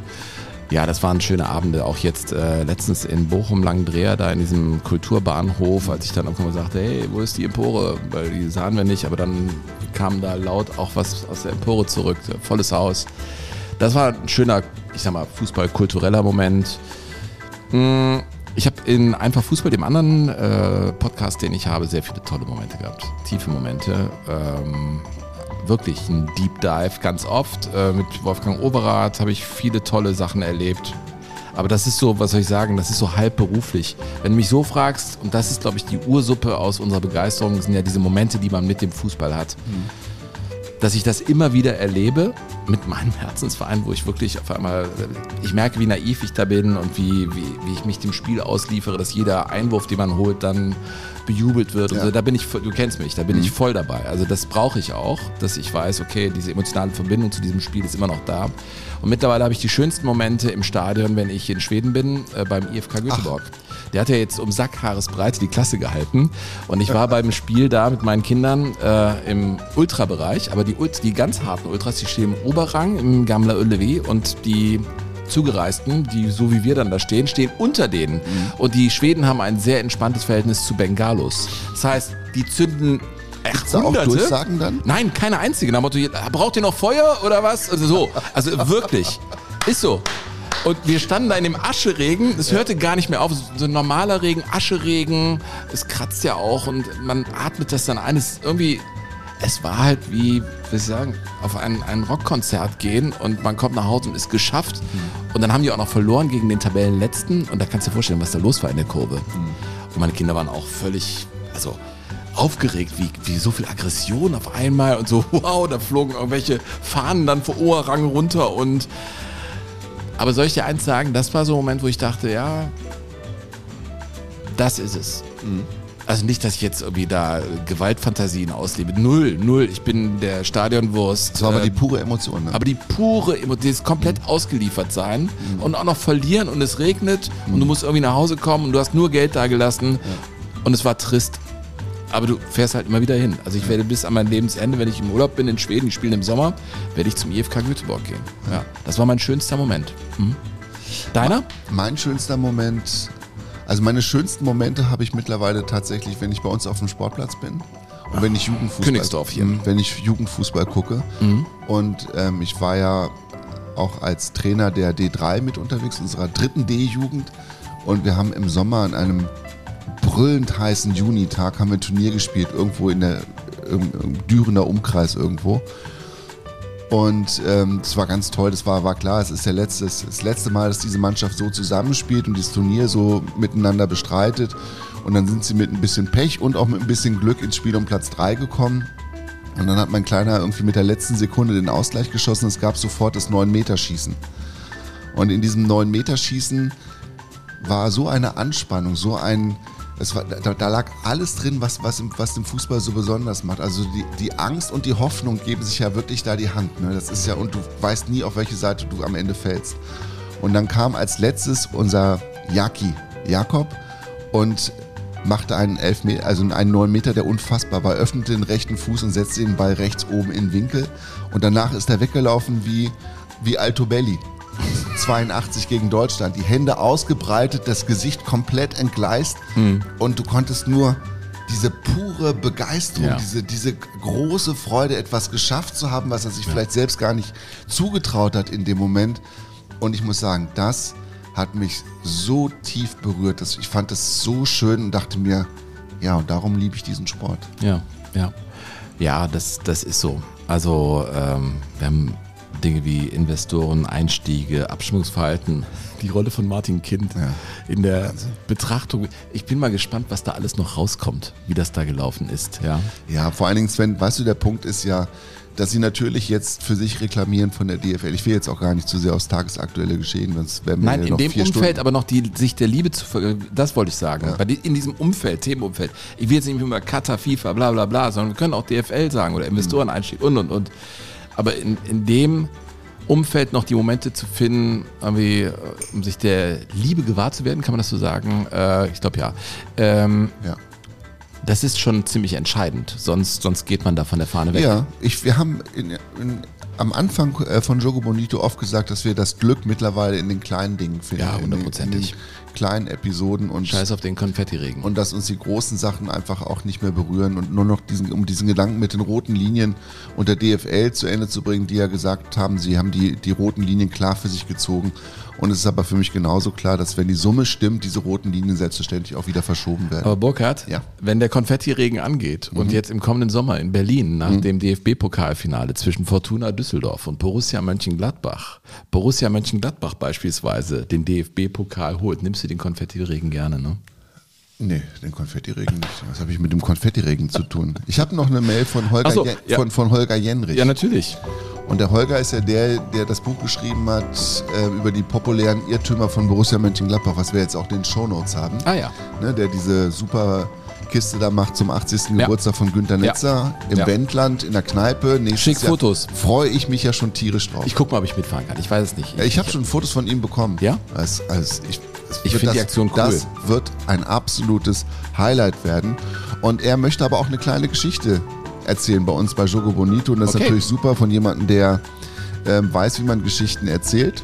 Ja, das waren schöne Abende. Auch jetzt äh, letztens in Bochum Langendreher, da in diesem Kulturbahnhof, als ich dann irgendwann mal sagte, hey, wo ist die Empore? Weil die sahen wir nicht, aber dann kam da laut auch was aus der Empore zurück. Volles Haus. Das war ein schöner, ich sag mal, Fußball-kultureller Moment. Mm, Ich habe in Einfach Fußball, dem anderen äh, Podcast, den ich habe, sehr viele tolle Momente gehabt. Tiefe Momente. Ähm, wirklich ein Deep Dive ganz oft. Äh, mit Wolfgang Overath habe ich viele tolle Sachen erlebt. Aber das ist so, was soll ich sagen, das ist so halb beruflich. Wenn du mich so fragst, und das ist, glaube ich, die Ursuppe aus unserer Begeisterung, sind ja diese Momente, die man mit dem Fußball hat dass ich das immer wieder erlebe mit meinem Herzensverein, wo ich wirklich auf einmal, ich merke, wie naiv ich da bin und wie, wie, wie ich mich dem Spiel ausliefere, dass jeder Einwurf, den man holt, dann bejubelt wird. Ja. so. Da bin ich, du kennst mich, da bin ich voll dabei. Also das brauche ich auch, dass ich weiß, okay, diese emotionale Verbindung zu diesem Spiel ist immer noch da. Und mittlerweile habe ich die schönsten Momente im Stadion, wenn ich in Schweden bin, äh, beim IFK Göteborg. Der hat ja jetzt um Sackhaaresbreite die Klasse gehalten. Und ich war beim Spiel da mit meinen Kindern äh, im Ultrabereich. Aber die, die ganz harten Ultras, die stehen im Oberrang, im Gamla Ullevi. Und die Zugereisten, die so wie wir dann da stehen, stehen unter denen. Und die Schweden haben ein sehr entspanntes Verhältnis zu Bengalos. Das heißt, die zünden echt da auch. Durchsagen dann? Nein, keine einzige. Nach Motto, braucht ihr noch Feuer oder was? Also so. Also wirklich. Ist so. Und wir standen da in dem Ascheregen, es hörte gar nicht mehr auf. So ein normaler Regen, Ascheregen, es kratzt ja auch und man atmet das dann ein. Es ist irgendwie, es war halt wie, wie ich sagen, auf ein, ein Rockkonzert gehen und man kommt nach Hause und ist geschafft. Und dann haben die auch noch verloren gegen den Tabellenletzten und da kannst du dir vorstellen, was da los war in der Kurve. Und meine Kinder waren auch völlig, also aufgeregt, wie, wie so viel Aggression auf einmal und so, wow, da flogen irgendwelche Fahnen dann vor Oberrang runter und aber soll ich dir eins sagen, das war so ein Moment, wo ich dachte, ja, das ist es. Also nicht, dass ich jetzt irgendwie da Gewaltfantasien auslebe. Null, null. Ich bin der Stadionwurst. Das war aber Äh, die pure Emotion. Ne? aber die pure Emotion, dieses komplett ausgeliefert sein und auch noch verlieren und es regnet und du musst irgendwie nach Hause kommen und du hast nur Geld da gelassen und es war trist. Aber du fährst halt immer wieder hin. Also ich werde bis an mein Lebensende, wenn ich im Urlaub bin in Schweden, spielen im Sommer, werde ich zum IFK Göteborg gehen. Ja, das war mein schönster Moment. Mhm. Deiner? Mein schönster Moment, also meine schönsten Momente habe ich mittlerweile tatsächlich, wenn ich bei uns auf dem Sportplatz bin und wenn ich Jugendfußball, Königsdorf hier. Mhm, wenn ich Jugendfußball gucke. Und ähm, ich war ja auch als Trainer der D3 mit unterwegs, unserer dritten D-Jugend. Und wir haben im Sommer an einem brüllend heißen Junitag haben wir ein Turnier gespielt, irgendwo in der im, im Dürener Umkreis irgendwo. Und ähm, das war ganz toll, das war, war klar, es ist der letzte, das letzte Mal, dass diese Mannschaft so zusammenspielt und dieses Turnier so miteinander bestreitet. Und dann sind sie mit ein bisschen Pech und auch mit ein bisschen Glück ins Spiel um Platz 3 gekommen. Und dann hat mein Kleiner irgendwie mit der letzten Sekunde den Ausgleich geschossen. Es gab sofort das 9-Meter-Schießen. Und in diesem 9-Meter-Schießen war so eine Anspannung, so ein. War, da, da lag alles drin, was, was, im, was den Fußball so besonders macht. Also die, die Angst und die Hoffnung geben sich ja wirklich da die Hand. Ne? Das ist ja, und du weißt nie, auf welche Seite du am Ende fällst. Und dann kam als letztes unser Jaki, Jakob, und machte einen Elfmeter, also einen 9 Meter, der unfassbar war, öffnete den rechten Fuß und setzte den Ball rechts oben in den Winkel. Und danach ist er weggelaufen wie, wie Altobelli. 82 gegen Deutschland. Die Hände ausgebreitet, das Gesicht komplett entgleist und du konntest nur diese pure Begeisterung, Ja. diese, diese große Freude, etwas geschafft zu haben, was er sich vielleicht selbst gar nicht zugetraut hat in dem Moment. Und ich muss sagen, das hat mich so tief berührt. Dass ich fand das so schön und dachte mir, ja, und darum liebe ich diesen Sport. Ja, ja. Ja, das, das ist so. Also ähm, wir haben Dinge wie Investoren, Einstiege, Abstimmungsverhalten, die Rolle von Martin Kind in der Betrachtung. Ich bin mal gespannt, was da alles noch rauskommt, wie das da gelaufen ist. Ja, Ja, vor allen Dingen, Sven, weißt du, der Punkt ist ja, dass sie natürlich jetzt für sich reklamieren von der DFL. Ich will jetzt auch gar nicht zu sehr aufs tagesaktuelle Geschehen, sonst werden wir Nein, hier in dem Umfeld Stunden. aber noch die Sicht der Liebe zu das wollte ich sagen. Die, in diesem Umfeld, Themenumfeld. Ich will jetzt nicht über Qatar, FIFA, bla bla bla, sondern wir können auch DFL sagen oder Investoreneinstieg und und und. Aber in, in dem, Umfeld noch die Momente zu finden, irgendwie, äh, um sich der Liebe gewahr zu werden, kann man das so sagen? Äh, ich glaube ja. Ähm, Ja. das ist schon ziemlich entscheidend, sonst, sonst geht man da von der Fahne weg. Ja, ich, wir haben in, in, am Anfang äh, von Jogo Bonito oft gesagt, dass wir das Glück mittlerweile in den kleinen Dingen finden. Ja, hundertprozentig. Kleinen Episoden und Scheiß auf den Konfettiregen. und dass uns die großen Sachen einfach auch nicht mehr berühren und nur noch diesen, um diesen Gedanken mit den roten Linien und der DFL zu Ende zu bringen, die ja gesagt haben, sie haben die, die roten Linien klar für sich gezogen. Und es ist aber für mich genauso klar, dass wenn die Summe stimmt, diese roten Linien selbstverständlich auch wieder verschoben werden. Aber Burkhard, Ja. Mhm. wenn der Konfettiregen angeht und jetzt im kommenden Sommer in Berlin nach dem DFB-Pokalfinale zwischen Fortuna Düsseldorf und Borussia Mönchengladbach, Borussia Mönchengladbach beispielsweise den DFB-Pokal holt, nimmst du den Konfettiregen gerne, ne? Nee, den Konfettiregen nicht. Was habe ich mit dem Konfettiregen zu tun? Ich habe noch eine Mail von Holger, so, ja. von, von Holger Jenrich. Ja, natürlich. Und der Holger ist ja der, der das Buch geschrieben hat äh, über die populären Irrtümer von Borussia Mönchengladbach, was wir jetzt auch in den Shownotes haben. Ah ja. Ne, der diese super Kiste da macht zum 80. Ja. Geburtstag von Günter Netzer im Ja. Wendland in der Kneipe. Nächstes Schick Jahr Fotos. Freue ich mich ja schon tierisch drauf. Ich guck mal, ob ich mitfahren kann. Ich weiß es nicht. ja, ich habe schon Fotos von ihm bekommen. Ja? Als, als ich Ich wird find die das- Aktion cool. Das wird ein absolutes Highlight werden. Und er möchte aber auch eine kleine Geschichte erzählen bei uns bei Jogo Bonito. Und das ist Okay. natürlich super von jemandem, der ähm, weiß, wie man Geschichten erzählt.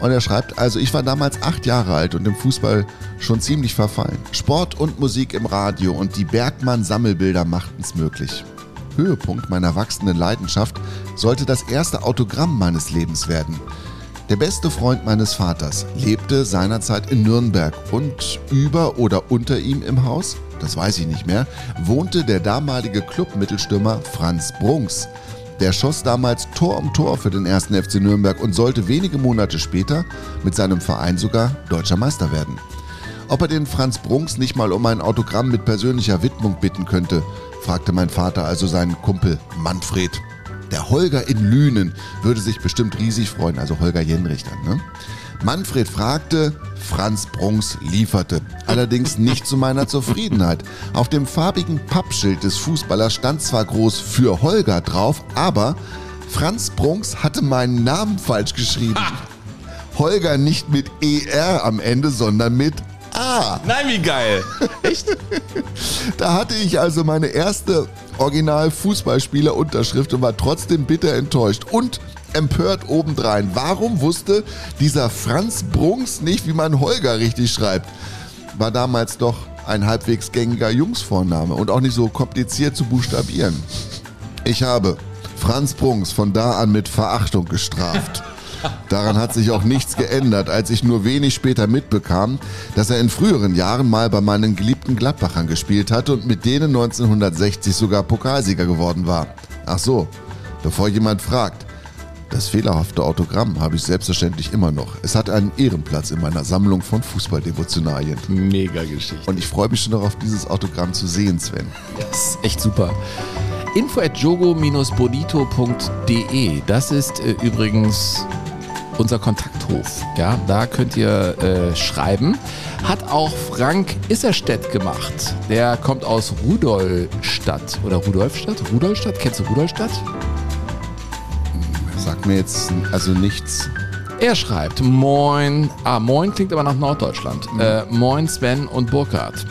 Und er schreibt, also ich war damals acht Jahre alt und im Fußball schon ziemlich verfallen. Sport und Musik im Radio und die Bergmann-Sammelbilder machten es möglich. Höhepunkt meiner wachsenden Leidenschaft sollte das erste Autogramm meines Lebens werden. Der beste Freund meines Vaters lebte seinerzeit in Nürnberg und über oder unter ihm im Haus, das weiß ich nicht mehr, wohnte der damalige Clubmittelstürmer Franz Brunks. Der schoss damals Tor um Tor für den ersten FC Nürnberg und sollte wenige Monate später mit seinem Verein sogar deutscher Meister werden. Ob er den Franz Brunks nicht mal um ein Autogramm mit persönlicher Widmung bitten könnte, fragte mein Vater also seinen Kumpel Manfred. Der Holger in Lünen würde sich bestimmt riesig freuen, also Holger Jenrich dann, ne? Manfred fragte, Franz Brunks lieferte. Allerdings nicht zu meiner Zufriedenheit. Auf dem farbigen Pappschild des Fußballers stand zwar groß für Holger drauf, aber Franz Brunks hatte meinen Namen falsch geschrieben. Holger nicht mit ER am Ende, sondern mit A. Nein, wie geil. Echt? Da hatte ich also meine erste Original-Fußballspieler-Unterschrift und war trotzdem bitter enttäuscht und empört obendrein. Warum wusste dieser Franz Brunks nicht, wie man Holger richtig schreibt? War damals doch ein halbwegs gängiger Jungsvorname und auch nicht so kompliziert zu buchstabieren. Ich habe Franz Brunks von da an mit Verachtung gestraft. Daran hat sich auch nichts geändert, als ich nur wenig später mitbekam, dass er in früheren Jahren mal bei meinen geliebten Gladbachern gespielt hatte und mit denen 1960 sogar Pokalsieger geworden war. Ach so, bevor jemand fragt, das fehlerhafte Autogramm habe ich selbstverständlich immer noch. Es hat einen Ehrenplatz in meiner Sammlung von Fußballdevotionalien. Mega Geschichte. Und ich freue mich schon darauf, dieses Autogramm zu sehen, Sven. Das ist echt super. Info at jogo-bonito.de. Das ist äh, übrigens unser Kontakthof. Ja, da könnt ihr äh, schreiben. Hat auch Frank Isserstedt gemacht. Der kommt aus Rudolstadt oder Rudolfstadt? Rudolstadt? Kennst du Rudolstadt? Sagt mir jetzt also nichts. Er schreibt, moin, ah, moin klingt aber nach Norddeutschland. Äh, moin Sven und Burkhard.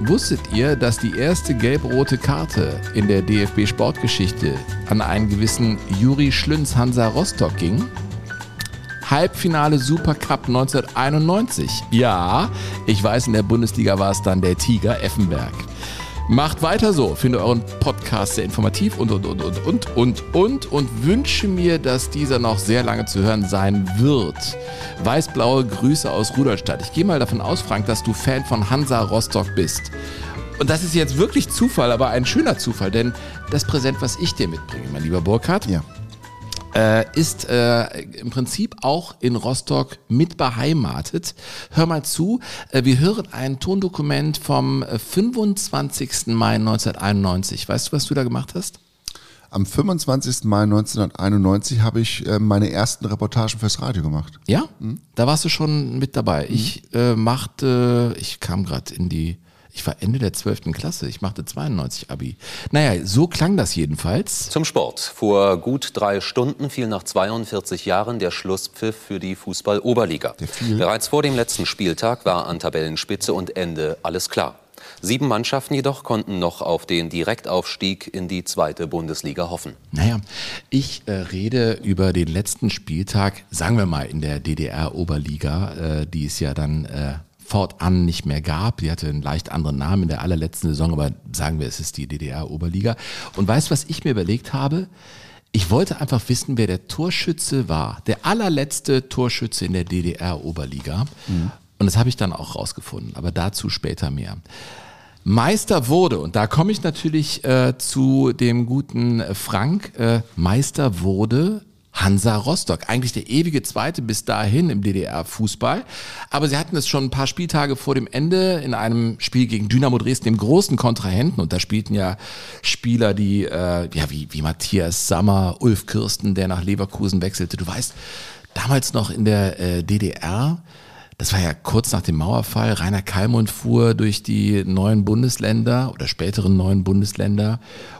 Wusstet ihr, dass die erste gelb-rote Karte in der DFB-Sportgeschichte an einen gewissen Juri Schlünz Hansa Rostock ging? Halbfinale Supercup 1991. Ja, ich weiß, in der Bundesliga war es dann der Tiger Effenberg. Macht weiter so, finde euren Podcast sehr informativ und, und, und, und, und, und, und, und wünsche mir, dass dieser noch sehr lange zu hören sein wird. Weißblaue Grüße aus Rudolstadt. Ich gehe mal davon aus, Frank, dass du Fan von Hansa Rostock bist. Und das ist jetzt wirklich Zufall, aber ein schöner Zufall, denn das Präsent, was ich dir mitbringe, mein lieber Burkhard, ja äh, ist äh, im Prinzip auch in Rostock mit beheimatet. Hör mal zu, äh, wir hören ein Tondokument vom äh, 25. Mai 1991. Weißt du, was du da gemacht hast? Am 25. Mai 1991 habe ich äh, meine ersten Reportagen fürs Radio gemacht. Ja? Da warst du schon mit dabei. Ich äh, machte, ich kam gerade in die Ich war Ende der 12. Klasse. Ich machte 92 Abi. Naja, so klang das jedenfalls. Zum Sport. Vor gut drei Stunden fiel nach 42 Jahren der Schlusspfiff für die Fußball-Oberliga. Bereits vor dem letzten Spieltag war an Tabellenspitze und Ende alles klar. Sieben Mannschaften jedoch konnten noch auf den Direktaufstieg in die zweite Bundesliga hoffen. Naja, ich äh, rede über den letzten Spieltag, sagen wir mal in der DDR-Oberliga, äh, die es ja dann äh, fortan nicht mehr gab. Die hatte einen leicht anderen Namen in der allerletzten Saison, aber sagen wir, es ist die DDR-Oberliga. Und weißt was ich mir überlegt habe? Ich wollte einfach wissen, wer der Torschütze war. Der allerletzte Torschütze in der DDR-Oberliga. Und das habe ich dann auch rausgefunden, aber dazu später mehr. Meister wurde, und da komme ich natürlich äh, zu dem guten Frank, äh, Meister wurde Hansa Rostock. Eigentlich der ewige Zweite bis dahin im DDR-Fußball. Aber sie hatten es schon ein paar Spieltage vor dem Ende in einem Spiel gegen Dynamo Dresden, dem großen Kontrahenten. Und da spielten ja Spieler, die, äh, ja, wie, wie Matthias Sammer, Ulf Kirsten, der nach Leverkusen wechselte. Du weißt, damals noch in der äh, DDR, das war ja kurz nach dem Mauerfall. Rainer Kallmund fuhr durch die neuen Bundesländer oder späteren neuen Bundesländer und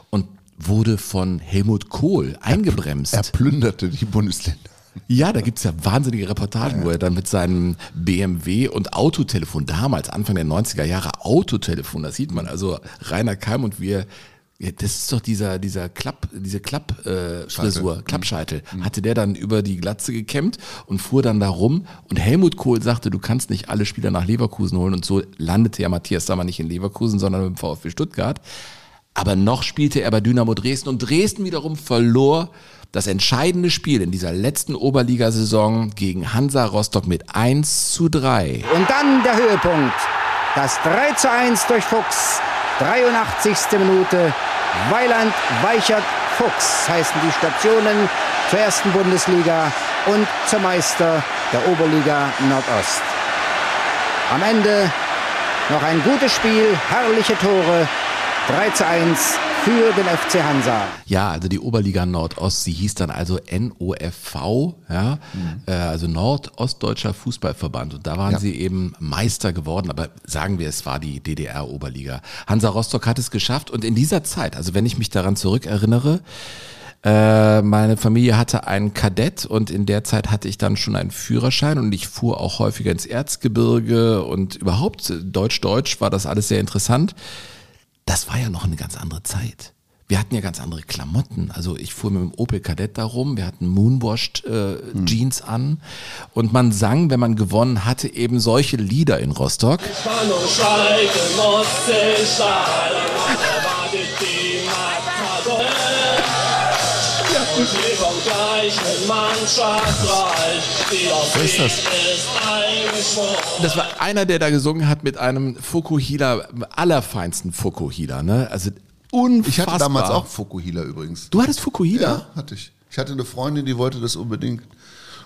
wurde von Helmut Kohl eingebremst. Er plünderte die Bundesländer. Ja, da gibt's ja wahnsinnige Reportagen, wo er dann mit seinem BMW und Autotelefon, damals Anfang der 90er Jahre Autotelefon, das sieht man, also Rainer Keim und wir, ja, das ist doch dieser, dieser Klapp, diese Klapp-Frisur, äh, Frisur, Klappscheitel, hatte der dann über die Glatze gekämmt und fuhr dann da rum. Und Helmut Kohl sagte, du kannst nicht alle Spieler nach Leverkusen holen. Und so landete ja Matthias Sammer nicht in Leverkusen, sondern beim VfB Stuttgart. Aber noch spielte er bei Dynamo Dresden und Dresden wiederum verlor das entscheidende Spiel in dieser letzten Oberligasaison gegen Hansa Rostock mit 1 zu 3. Und dann der Höhepunkt. Das 3 zu 1 durch Fuchs. 83. Minute. Weiland, Weichert, Fuchs heißen die Stationen zur ersten Bundesliga und zum Meister der Oberliga Nordost. Am Ende noch ein gutes Spiel, herrliche Tore. 3 zu 1 für den FC Hansa. Ja, also die Oberliga Nordost, sie hieß dann also NOFV, ja, äh, also Nordostdeutscher Fußballverband. Und da waren Ja. sie eben Meister geworden, aber sagen wir, es war die DDR-Oberliga. Hansa Rostock hat es geschafft und in dieser Zeit, also wenn ich mich daran zurückerinnere, äh, meine Familie hatte einen Kadett und in der Zeit hatte ich dann schon einen Führerschein und ich fuhr auch häufiger ins Erzgebirge und überhaupt äh, Deutsch-Deutsch war das alles sehr interessant. Das war ja noch eine ganz andere Zeit. Wir hatten ja ganz andere Klamotten. Also ich fuhr mit dem Opel Kadett da rum, wir hatten Moonwashed äh, Jeans an und man sang, wenn man gewonnen hatte, eben solche Lieder in Rostock. Die Matador. Und wir vom gleichen Mannschaftsreich, die auf Wer ist das? Das war einer, der da gesungen hat mit einem Fukuhila, allerfeinsten Fukuhila, ne? Also unfassbar. Ich hatte damals auch Fukuhila übrigens. Du hattest Fukuhila? Ja, hatte ich. Ich hatte eine Freundin, die wollte das unbedingt.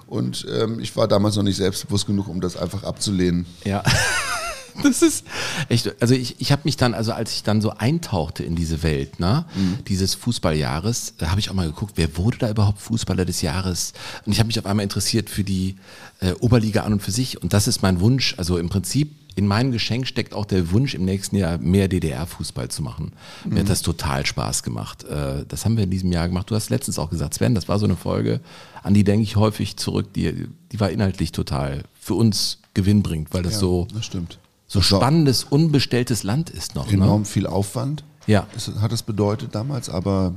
Und ähm, ich war damals noch nicht selbstbewusst genug, um das einfach abzulehnen. Ja. Das ist echt, also ich, ich habe mich dann, also als ich dann so eintauchte in diese Welt, ne, dieses Fußballjahres, da habe ich auch mal geguckt, wer wurde da überhaupt Fußballer des Jahres? Und ich habe mich auf einmal interessiert für die äh, Oberliga an und für sich. Und das ist mein Wunsch. Also im Prinzip in meinem Geschenk steckt auch der Wunsch, im nächsten Jahr mehr DDR-Fußball zu machen. Mir hat das total Spaß gemacht. Äh, Das haben wir in diesem Jahr gemacht. Du hast letztens auch gesagt, Sven, das war so eine Folge, an die denke ich häufig zurück. Die, die war inhaltlich total für uns gewinnbringend, weil das Ja, so das stimmt. So spannendes, unbestelltes Land ist noch. Enorm Ne? viel Aufwand. Ja. Hat es bedeutet damals, aber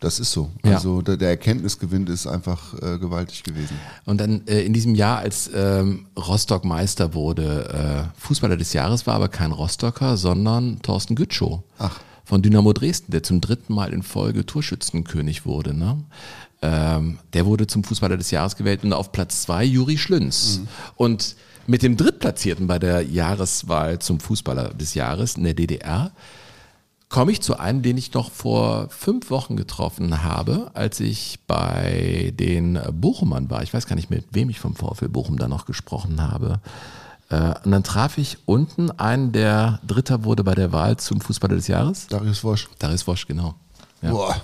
das ist so. Ja. Also der, der Erkenntnisgewinn ist einfach äh, gewaltig gewesen. Und dann äh, in diesem Jahr, als ähm, Rostock Meister wurde, äh, Fußballer des Jahres war aber kein Rostocker, sondern Thorsten Gütschow Ach. von Dynamo Dresden, der zum dritten Mal in Folge Torschützenkönig wurde. Ne? Ähm, der wurde zum Fußballer des Jahres gewählt und auf Platz zwei Juri Schlünz. Und mit dem Drittplatzierten bei der Jahreswahl zum Fußballer des Jahres in der DDR komme ich zu einem, den ich noch vor fünf Wochen getroffen habe, als ich bei den Bochumern war. Ich weiß gar nicht, mit wem ich vom VfL Bochum da noch gesprochen habe. Äh, Und dann traf ich unten einen, der Dritter wurde bei der Wahl zum Fußballer des Jahres. Darius Wosch. Darius Wosch, genau. Ja. Boah.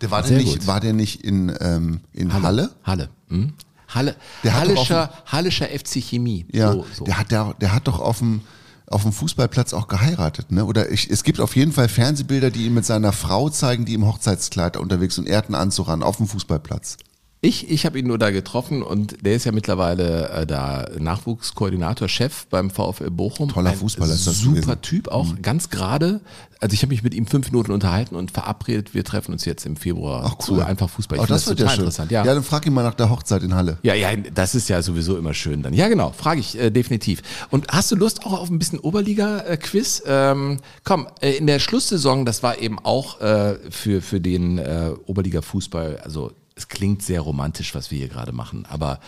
Der war, der nicht, gut. war der nicht in, ähm, in Halle? Halle. Hm? Halle. Der hat doch Hallischer, Hallischer FC Chemie. Ja, So, so. Der, hat, der, der hat doch auf dem auf dem Fußballplatz auch geheiratet, ne? Oder ich, es gibt auf jeden Fall Fernsehbilder, die ihn mit seiner Frau zeigen, die im Hochzeitskleid unterwegs und er hat einen Anzug an, auf dem Fußballplatz. Ich, ich habe ihn nur da getroffen und der ist ja mittlerweile äh, da Nachwuchskoordinator, Chef beim VfL Bochum. Toller Fußballer ist das Super gewesen. Typ, auch ganz gerade. Also ich habe mich mit ihm fünf Minuten unterhalten und verabredet, wir treffen uns jetzt im Februar zu einfach Fußball. Ich Oh, finde das, wird ja total schön. interessant. Ja. Ja. dann frag ihn mal nach der Hochzeit in Halle. Ja, ja, das ist ja sowieso immer schön dann. Ja, genau, frage ich äh, definitiv. Und hast du Lust auch auf ein bisschen Oberliga-Quiz? Ähm, komm, äh, in der Schlusssaison, das war eben auch äh, für, für den äh, Oberliga-Fußball, also es klingt sehr romantisch, was wir hier gerade machen, aber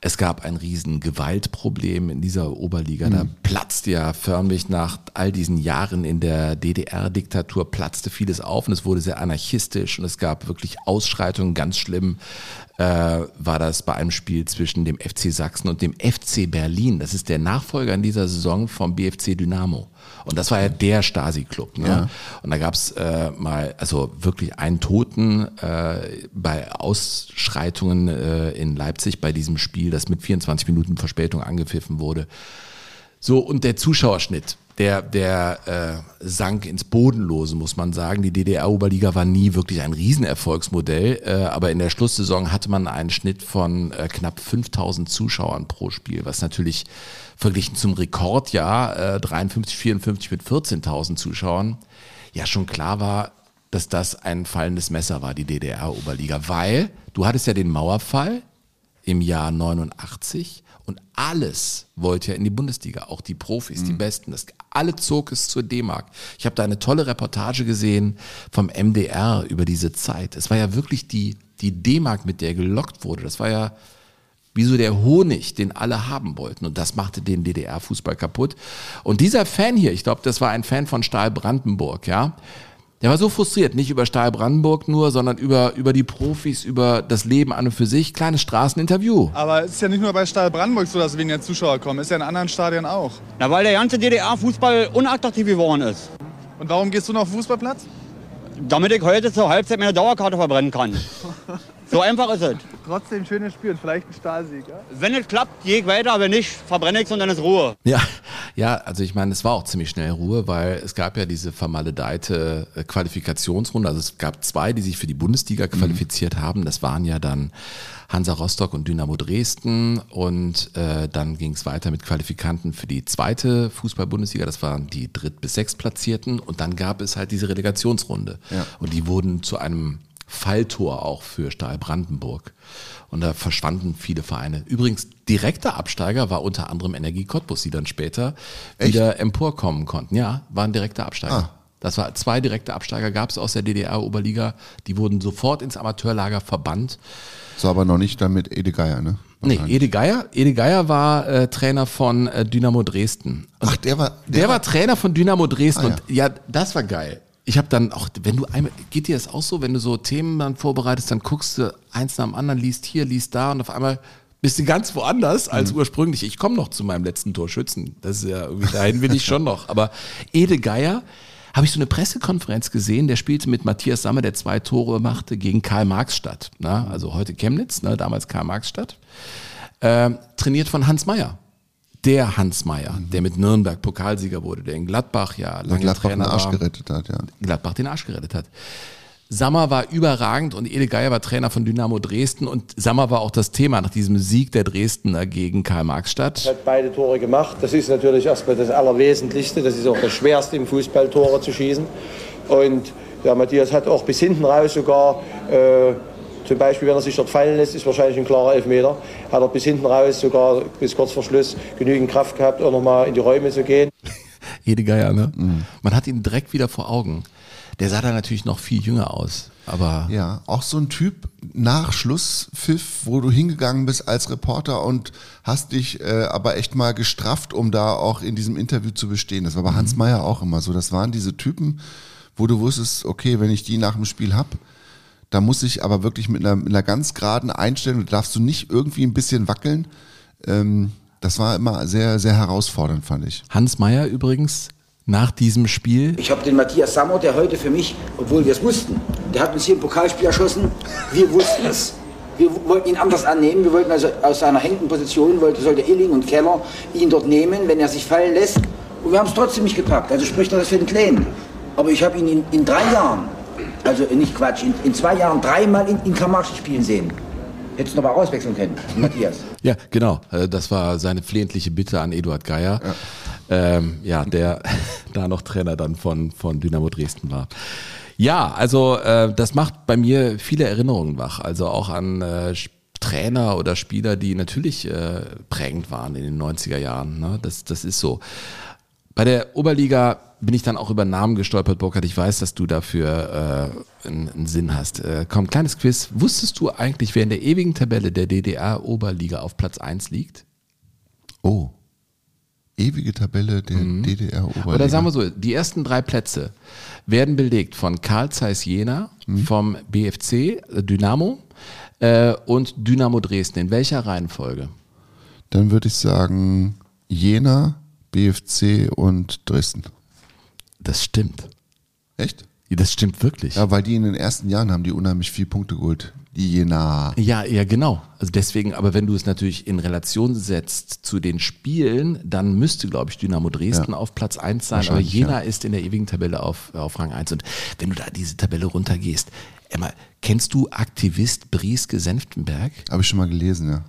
es gab ein riesen Gewaltproblem in dieser Oberliga. Da platzt ja förmlich nach all diesen Jahren in der DDR-Diktatur platzte vieles auf und es wurde sehr anarchistisch und es gab wirklich Ausschreitungen, ganz schlimm äh, war das bei einem Spiel zwischen dem FC Sachsen und dem FC Berlin. Das ist der Nachfolger in dieser Saison vom BFC Dynamo. Und das war ja der Stasi-Club. Ne? Ja. Und da gab's äh, mal, also wirklich einen Toten äh, bei Ausschreitungen äh, in Leipzig bei diesem Spiel, das mit 24 Minuten Verspätung angepfiffen wurde. So, und der Zuschauerschnitt, der, der äh, sank ins Bodenlose, muss man sagen. Die DDR-Oberliga war nie wirklich ein Riesenerfolgsmodell, äh, aber in der Schlusssaison hatte man einen Schnitt von äh, knapp 5000 Zuschauern pro Spiel, was natürlich verglichen zum Rekordjahr äh, 53, 54 mit 14.000 Zuschauern ja schon klar war, dass das ein fallendes Messer war, die DDR-Oberliga, weil du hattest ja den Mauerfall im Jahr 89 und alles wollte ja in die Bundesliga, auch die Profis, die Besten, das, alle zog es zur D-Mark. Ich habe da eine tolle Reportage gesehen vom MDR über diese Zeit. Es war ja wirklich die, die D-Mark, mit der gelockt wurde. Das war ja wie so der Honig, den alle haben wollten. Und das machte den DDR-Fußball kaputt. Und dieser Fan hier, ich glaube, das war ein Fan von Stahl Brandenburg, ja. Der war so frustriert, nicht über Stahl Brandenburg nur, sondern über, über die Profis, über das Leben an und für sich. Kleines Straßeninterview. Aber es ist ja nicht nur bei Stahl Brandenburg so, dass weniger Zuschauer kommen. Ist ja in anderen Stadien auch. Na, weil der ganze DDR-Fußball unattraktiv geworden ist. Und warum gehst du noch auf den Fußballplatz? Damit ich heute zur Halbzeit meine Dauerkarte verbrennen kann. So einfach ist es. Trotzdem schönes Spiel und vielleicht ein Stahlsieg, ja? Wenn es klappt, gehe ich weiter, wenn nicht, verbrenne ich und dann ist Ruhe. Ja, ja, also ich meine, es war auch ziemlich schnell Ruhe, weil es gab ja diese vermaledeite äh, Qualifikationsrunde. Also es gab zwei, die sich für die Bundesliga qualifiziert haben. Das waren ja dann Hansa Rostock und Dynamo Dresden. Und äh, dann ging es weiter mit Qualifikanten für die zweite Fußball-Bundesliga. Das waren die dritt- bis sechstplatzierten. Und dann gab es halt diese Relegationsrunde. Ja. Und die wurden zu einem Falltor auch für Stahl Brandenburg. Und da verschwanden viele Vereine. Übrigens, direkter Absteiger war unter anderem Energie Cottbus, die dann später Echt? wieder emporkommen konnten. Ja, waren direkter Absteiger. Ah. Das war zwei direkte Absteiger gab es aus der DDR-Oberliga. Die wurden sofort ins Amateurlager verbannt. So, aber noch nicht dann mit Ede Geier, ne? Nee, Ede Geier, Ede Geier war äh, Trainer von äh, Dynamo Dresden. Und Ach, der war. der, war, Trainer von Dynamo Dresden Ah, und ja, das war geil. Ich habe dann auch, wenn du einmal, geht dir das auch so, wenn du so Themen dann vorbereitest, dann guckst du eins nach dem anderen, liest hier, liest da und auf einmal bist du ganz woanders als Mhm. ursprünglich. Ich komme noch zu meinem letzten Torschützen. Das ist ja irgendwie, dahin will ich schon noch. Aber Ede Geier, habe ich so eine Pressekonferenz gesehen, der spielte mit Matthias Sammer, der zwei Tore machte, gegen Karl Marxstadt. Ne? Also heute Chemnitz, ne? damals Karl Marxstadt. Ähm, trainiert von Hans Meyer. Der Hans Meyer, der mit Nürnberg Pokalsieger wurde, der in Gladbach ja lange Gladbach den Trainer Arsch war. gerettet hat, ja. Gladbach den Arsch gerettet hat. Sammer war überragend und Ede Geier war Trainer von Dynamo Dresden und Sammer war auch das Thema nach diesem Sieg der Dresdner gegen Karl Marxstadt. hat beide Tore gemacht. Das ist natürlich erstmal das Allerwesentlichste. Das ist auch das Schwerste im Fußball, Tore zu schießen. Und der Matthias hat auch bis hinten raus sogar, äh, zum Beispiel wenn er sich dort fallen lässt, ist wahrscheinlich ein klarer Elfmeter, hat er bis hinten raus sogar bis kurz vor Schluss genügend Kraft gehabt, auch nochmal in die Räume zu gehen. Ede Geier, ne? Man hat ihn direkt wieder vor Augen. Der sah da natürlich noch viel jünger aus, aber Ja, auch so ein Typ nach Schlusspfiff, wo du hingegangen bist als Reporter und hast dich äh, aber echt mal gestrafft, um da auch in diesem Interview zu bestehen. Das war bei Hans Meyer auch immer so. Das waren diese Typen, wo du wusstest, okay, wenn ich die nach dem Spiel hab, da muss ich aber wirklich mit einer, mit einer ganz geraden Einstellung, da darfst du nicht irgendwie ein bisschen wackeln. Ähm, das war immer sehr, sehr herausfordernd, fand ich. Hans Meyer übrigens nach diesem Spiel Ich habe den Matthias Sammer, der heute für mich, obwohl wir es wussten, der hat uns hier im Pokalspiel erschossen. Wir wussten es. Wir wollten ihn anders annehmen. Wir wollten also aus seiner hängenden Position, wollte, sollte Illing und Keller ihn dort nehmen. Wenn er sich fallen lässt Und wir haben es trotzdem nicht gepackt. Also spricht das für den Kleinen. Aber ich habe ihn in, in drei Jahren, also nicht Quatsch, in, in zwei Jahren dreimal in, in Kamarsche spielen sehen. Hättest du noch mal auswechseln können, Matthias. Ja, genau. Äh, Das war seine flehentliche Bitte an Eduard Geier. Ja, ähm, ja der da noch Trainer dann von, von Dynamo Dresden war. Ja, also äh, das macht bei mir viele Erinnerungen wach. Also auch an äh, Trainer oder Spieler, die natürlich äh, prägend waren in den 90er Jahren. Ne? Das, das ist so. Bei der Oberliga bin ich dann auch über Namen gestolpert, Burkhard. Ich weiß, dass du dafür äh, einen, einen Sinn hast. Äh, komm, kleines Quiz. Wusstest du eigentlich, wer in der ewigen Tabelle der DDR-Oberliga auf Platz 1 liegt? Oh. Ewige Tabelle der DDR-Oberliga. Mhm. Oder sagen wir so, die ersten drei Plätze werden belegt von Karl Zeiss Jena, vom BFC äh, Dynamo äh, und Dynamo Dresden. In welcher Reihenfolge? Dann würde ich sagen Jena, BFC und Dresden. Das stimmt. Echt? Ja, Das stimmt wirklich. Ja, weil die in den ersten Jahren haben die unheimlich viel Punkte geholt. Die Jena. Ja, ja, genau. Also deswegen, aber wenn du es natürlich in Relation setzt zu den Spielen, dann müsste, glaube ich, Dynamo Dresden Ja. auf Platz 1 sein. Aber Jena ja. ist in der ewigen Tabelle auf, auf Rang 1. Und wenn du da diese Tabelle runtergehst, Emma, kennst du Aktivist Brieske Senftenberg? Habe ich schon mal gelesen, ja.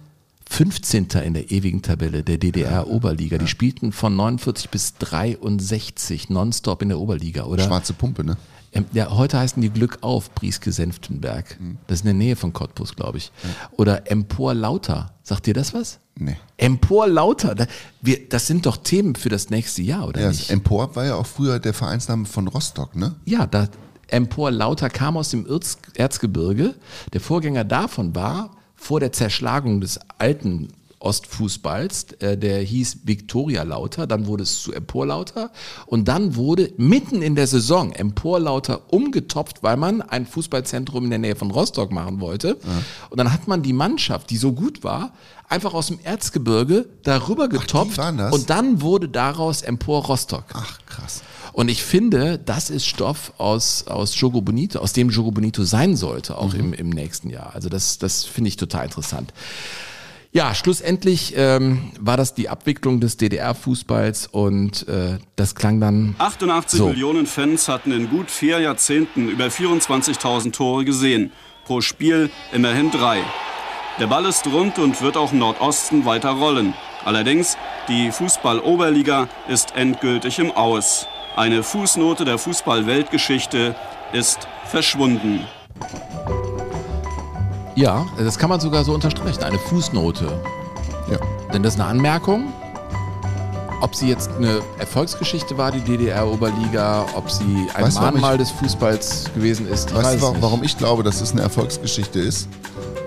15. in der ewigen Tabelle der DDR-Oberliga. Die spielten von 49 bis 63 nonstop in der Oberliga, oder? Schwarze Pumpe, ne? Ähm, Ja, heute heißen die Glück auf, Brieske Senftenberg. Das ist in der Nähe von Cottbus, glaube ich. Oder Empor Lauter. Sagt dir das was? Nee. Empor Lauter. Das sind doch Themen für das nächste Jahr, oder Ja, nicht? Empor war ja auch früher der Vereinsname von Rostock, ne? Ja, da Empor Lauter kam aus dem Erz, Erzgebirge. Der Vorgänger davon war vor der Zerschlagung des alten Ostfußballs, äh, der hieß Viktoria Lauter, dann wurde es zu Empor Lauter und dann wurde mitten in der Saison Empor Lauter umgetopft, weil man ein Fußballzentrum in der Nähe von Rostock machen wollte. Und dann hat man die Mannschaft, die so gut war, einfach aus dem Erzgebirge darüber getopft das? und dann wurde daraus Empor Rostock. Ach, krass. Und ich finde, das ist Stoff aus, aus Jogo Bonito, aus dem Jogo Bonito sein sollte, auch im, im nächsten Jahr. Also das, das finde ich total interessant. Ja, schlussendlich ähm, war das die Abwicklung des DDR-Fußballs und äh, das klang dann 88 so. Millionen Fans hatten in gut vier Jahrzehnten über 24.000 Tore gesehen. Pro Spiel immerhin drei. Der Ball ist rund und wird auch im Nordosten weiter rollen. Allerdings, die Fußball-Oberliga ist endgültig im Aus. Eine Fußnote der Fußball-Weltgeschichte ist verschwunden. Ja, das kann man sogar so unterstreichen, eine Fußnote. Ja. Denn das ist eine Anmerkung. Ob sie jetzt eine Erfolgsgeschichte war, die DDR-Oberliga, ob sie ein Weißt Mahnmal ich- des Fußballs gewesen ist, ich Weißt weiß du, warum, ich glaube, dass es eine Erfolgsgeschichte ist?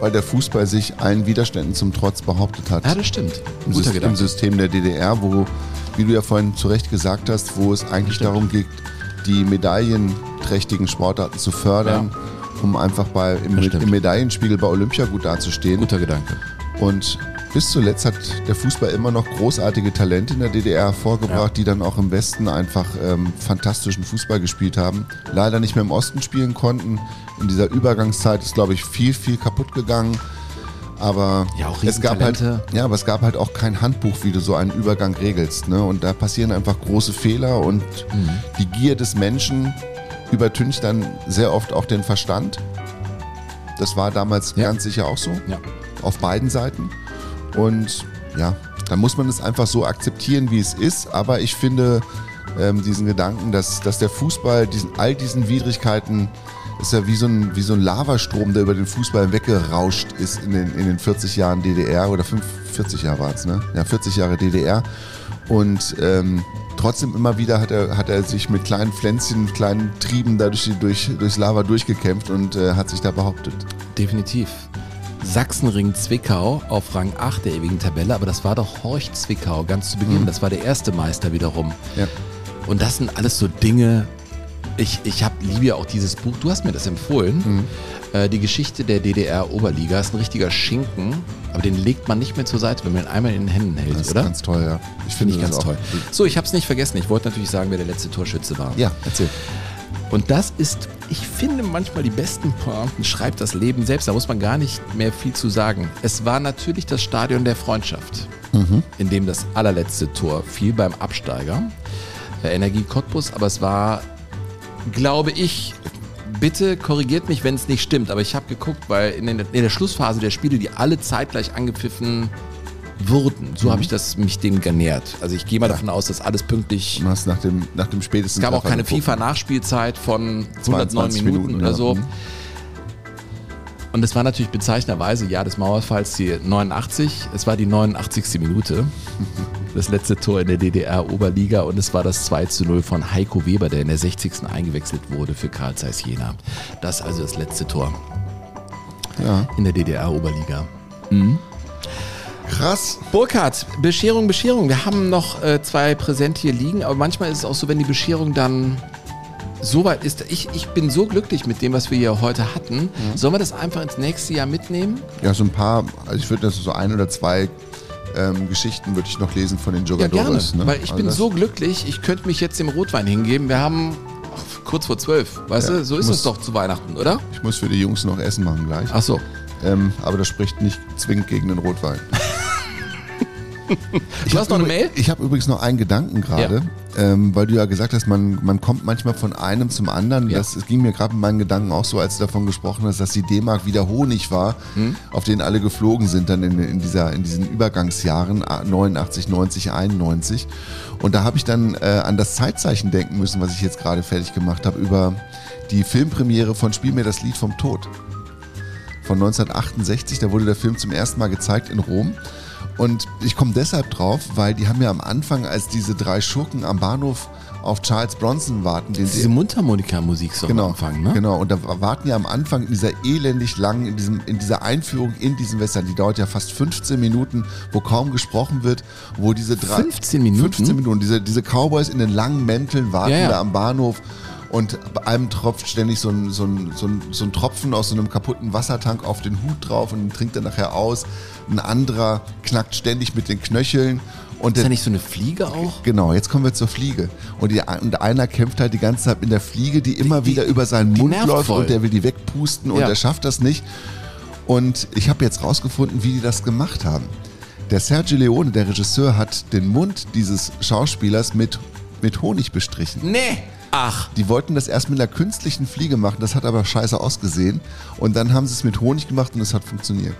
Weil der Fußball sich allen Widerständen zum Trotz behauptet hat. Ja, das stimmt. Im, Guter Sys- Gedanke. Im System der DDR, wo, wie du ja vorhin zu Recht gesagt hast, wo es eigentlich darum geht, die medaillenträchtigen Sportarten zu fördern, um einfach bei, im, stimmt. im Medaillenspiegel bei Olympia gut dazustehen. Guter Gedanke. Und bis zuletzt hat der Fußball immer noch großartige Talente in der DDR hervorgebracht, die dann auch im Westen einfach ähm, fantastischen Fußball gespielt haben. Leider nicht mehr im Osten spielen konnten. In dieser Übergangszeit ist, glaube ich, viel, viel kaputt gegangen. Aber Ja, es gab halt, ja, aber es gab halt auch kein Handbuch, wie du so einen Übergang regelst. Ne? Und da passieren einfach große Fehler und Mhm. die Gier des Menschen übertüncht dann sehr oft auch den Verstand. Das war damals ganz sicher auch so. Ja. Auf beiden Seiten. Und ja, dann muss man es einfach so akzeptieren, wie es ist. Aber ich finde ähm, diesen Gedanken, dass, dass der Fußball diesen, all diesen Widrigkeiten ist ja wie so, ein, wie so ein Lavastrom, der über den Fußball weggerauscht ist in den, in den 40 Jahren DDR oder 5, 40 Jahre waren es, ne? Ja, 40 Jahre DDR. Und ähm, trotzdem immer wieder hat er, hat er sich mit kleinen Pflänzchen, mit kleinen Trieben da durch, die- durch, durchs Lava durchgekämpft und äh, hat sich da behauptet. Definitiv. Sachsenring Zwickau auf Rang 8 der ewigen Tabelle, aber das war doch Horch Zwickau ganz zu Beginn. Mhm. Das war der erste Meister wiederum. Ja. Und das sind alles so Dinge. Ich, ich hab, liebe ja auch dieses Buch, du hast mir das empfohlen. Mhm. Äh, die Geschichte der DDR-Oberliga ist ein richtiger Schinken, aber den legt man nicht mehr zur Seite, wenn man ihn einmal in den Händen hält, Das ist oder? ganz toll, ja. Ich Finde finde ich das ganz toll. So, ich habe es nicht vergessen. Ich wollte natürlich sagen, wer der letzte Torschütze war. Ja, erzähl. Und das ist, ich finde manchmal die besten Pointen, schreibt das Leben selbst, da muss man gar nicht mehr viel zu sagen. Es war natürlich das Stadion der Freundschaft, Mhm. in dem das allerletzte Tor fiel beim Absteiger, der Energie Cottbus, aber es war, glaube ich, bitte korrigiert mich, wenn es nicht stimmt, aber ich habe geguckt, weil in, den, in der Schlussphase der Spiele, die alle zeitgleich angepfiffen wurden, so Mhm. habe ich das mich dem genähert. Also ich gehe mal davon aus, dass alles pünktlich Du hast nach dem, nach dem spätesten es gab auch keine. FIFA-Nachspielzeit von 109 22 Minuten, Minuten, oder ja. so. Mhm. Und es war natürlich bezeichnenderweise Jahr des Mauerfalls die 89. Es war die 89. Minute. Das letzte Tor in der DDR-Oberliga und es war das 2 zu 0 von Heiko Weber, der in der 60. eingewechselt wurde für Karl Zeiss Jena. Das ist also das letzte Tor Ja. in der DDR-Oberliga. Mhm. Krass. Burkhard, Bescherung, Bescherung. Wir haben noch äh, zwei Präsent hier liegen, aber manchmal ist es auch so, wenn die Bescherung dann so weit ist. Ich, ich bin so glücklich mit dem, was wir hier heute hatten. Sollen wir das einfach ins nächste Jahr mitnehmen? Ja, so ein paar, also ich würde das so ein oder zwei ähm, Geschichten würde ich noch lesen von den Ja, gerne. Jogadores. ne? Weil ich Also bin so glücklich, ich könnte mich jetzt dem Rotwein hingeben. Wir haben ach, kurz vor zwölf, weißt Ja, du? So ich ist muss- es doch zu Weihnachten, oder? Ich muss für die Jungs noch Essen machen gleich. Ach so. Ähm, aber das spricht nicht zwingend gegen den Rotwein. Du hast noch eine Mail? Ich habe übrigens noch einen Gedanken gerade, ähm, weil du ja gesagt hast, man, man kommt manchmal von einem zum anderen. Das, es ging mir gerade mit meinen Gedanken auch so, als du davon gesprochen hast, dass die D-Mark wieder Honig war, Hm? auf den alle geflogen sind dann in, in, dieser, in diesen Übergangsjahren ah, 89, 90, 91. Und da habe ich dann äh, an das Zeitzeichen denken müssen, was ich jetzt gerade fertig gemacht habe, über die Filmpremiere von Spiel mir das Lied vom Tod von 1968. Da wurde der Film zum ersten Mal gezeigt in Rom. Und ich komme deshalb drauf, weil die haben ja am Anfang, als diese drei Schurken am Bahnhof auf Charles Bronson warten, den Diese Mundharmonika-Musik so genau, am Anfang, ne? Genau, und da warten ja am Anfang in dieser elendig langen, in, diesem, in dieser Einführung in diesen Western, die dauert ja fast 15 Minuten, wo kaum gesprochen wird, wo diese drei... 15 Minuten? 15 Minuten, diese, diese Cowboys in den langen Mänteln warten Ja, ja. da am Bahnhof und bei einem tropft ständig so ein, so, ein, so, ein, so ein Tropfen aus so einem kaputten Wassertank auf den Hut drauf und den trinkt er nachher aus. Ein anderer knackt ständig mit den Knöcheln. Und Ist da nicht so eine Fliege auch? Genau, jetzt kommen wir zur Fliege. Und, die, und einer kämpft halt die ganze Zeit mit der Fliege, die immer wieder über seinen Mund läuft voll. und der will die wegpusten und Ja. er schafft das nicht. Und ich habe jetzt rausgefunden, wie die das gemacht haben. Der Sergio Leone, der Regisseur, hat den Mund dieses Schauspielers mit, mit Honig bestrichen. Nee. Ach. Die wollten das erst mit einer künstlichen Fliege machen, das hat aber scheiße ausgesehen. Und dann haben sie es mit Honig gemacht und es hat funktioniert.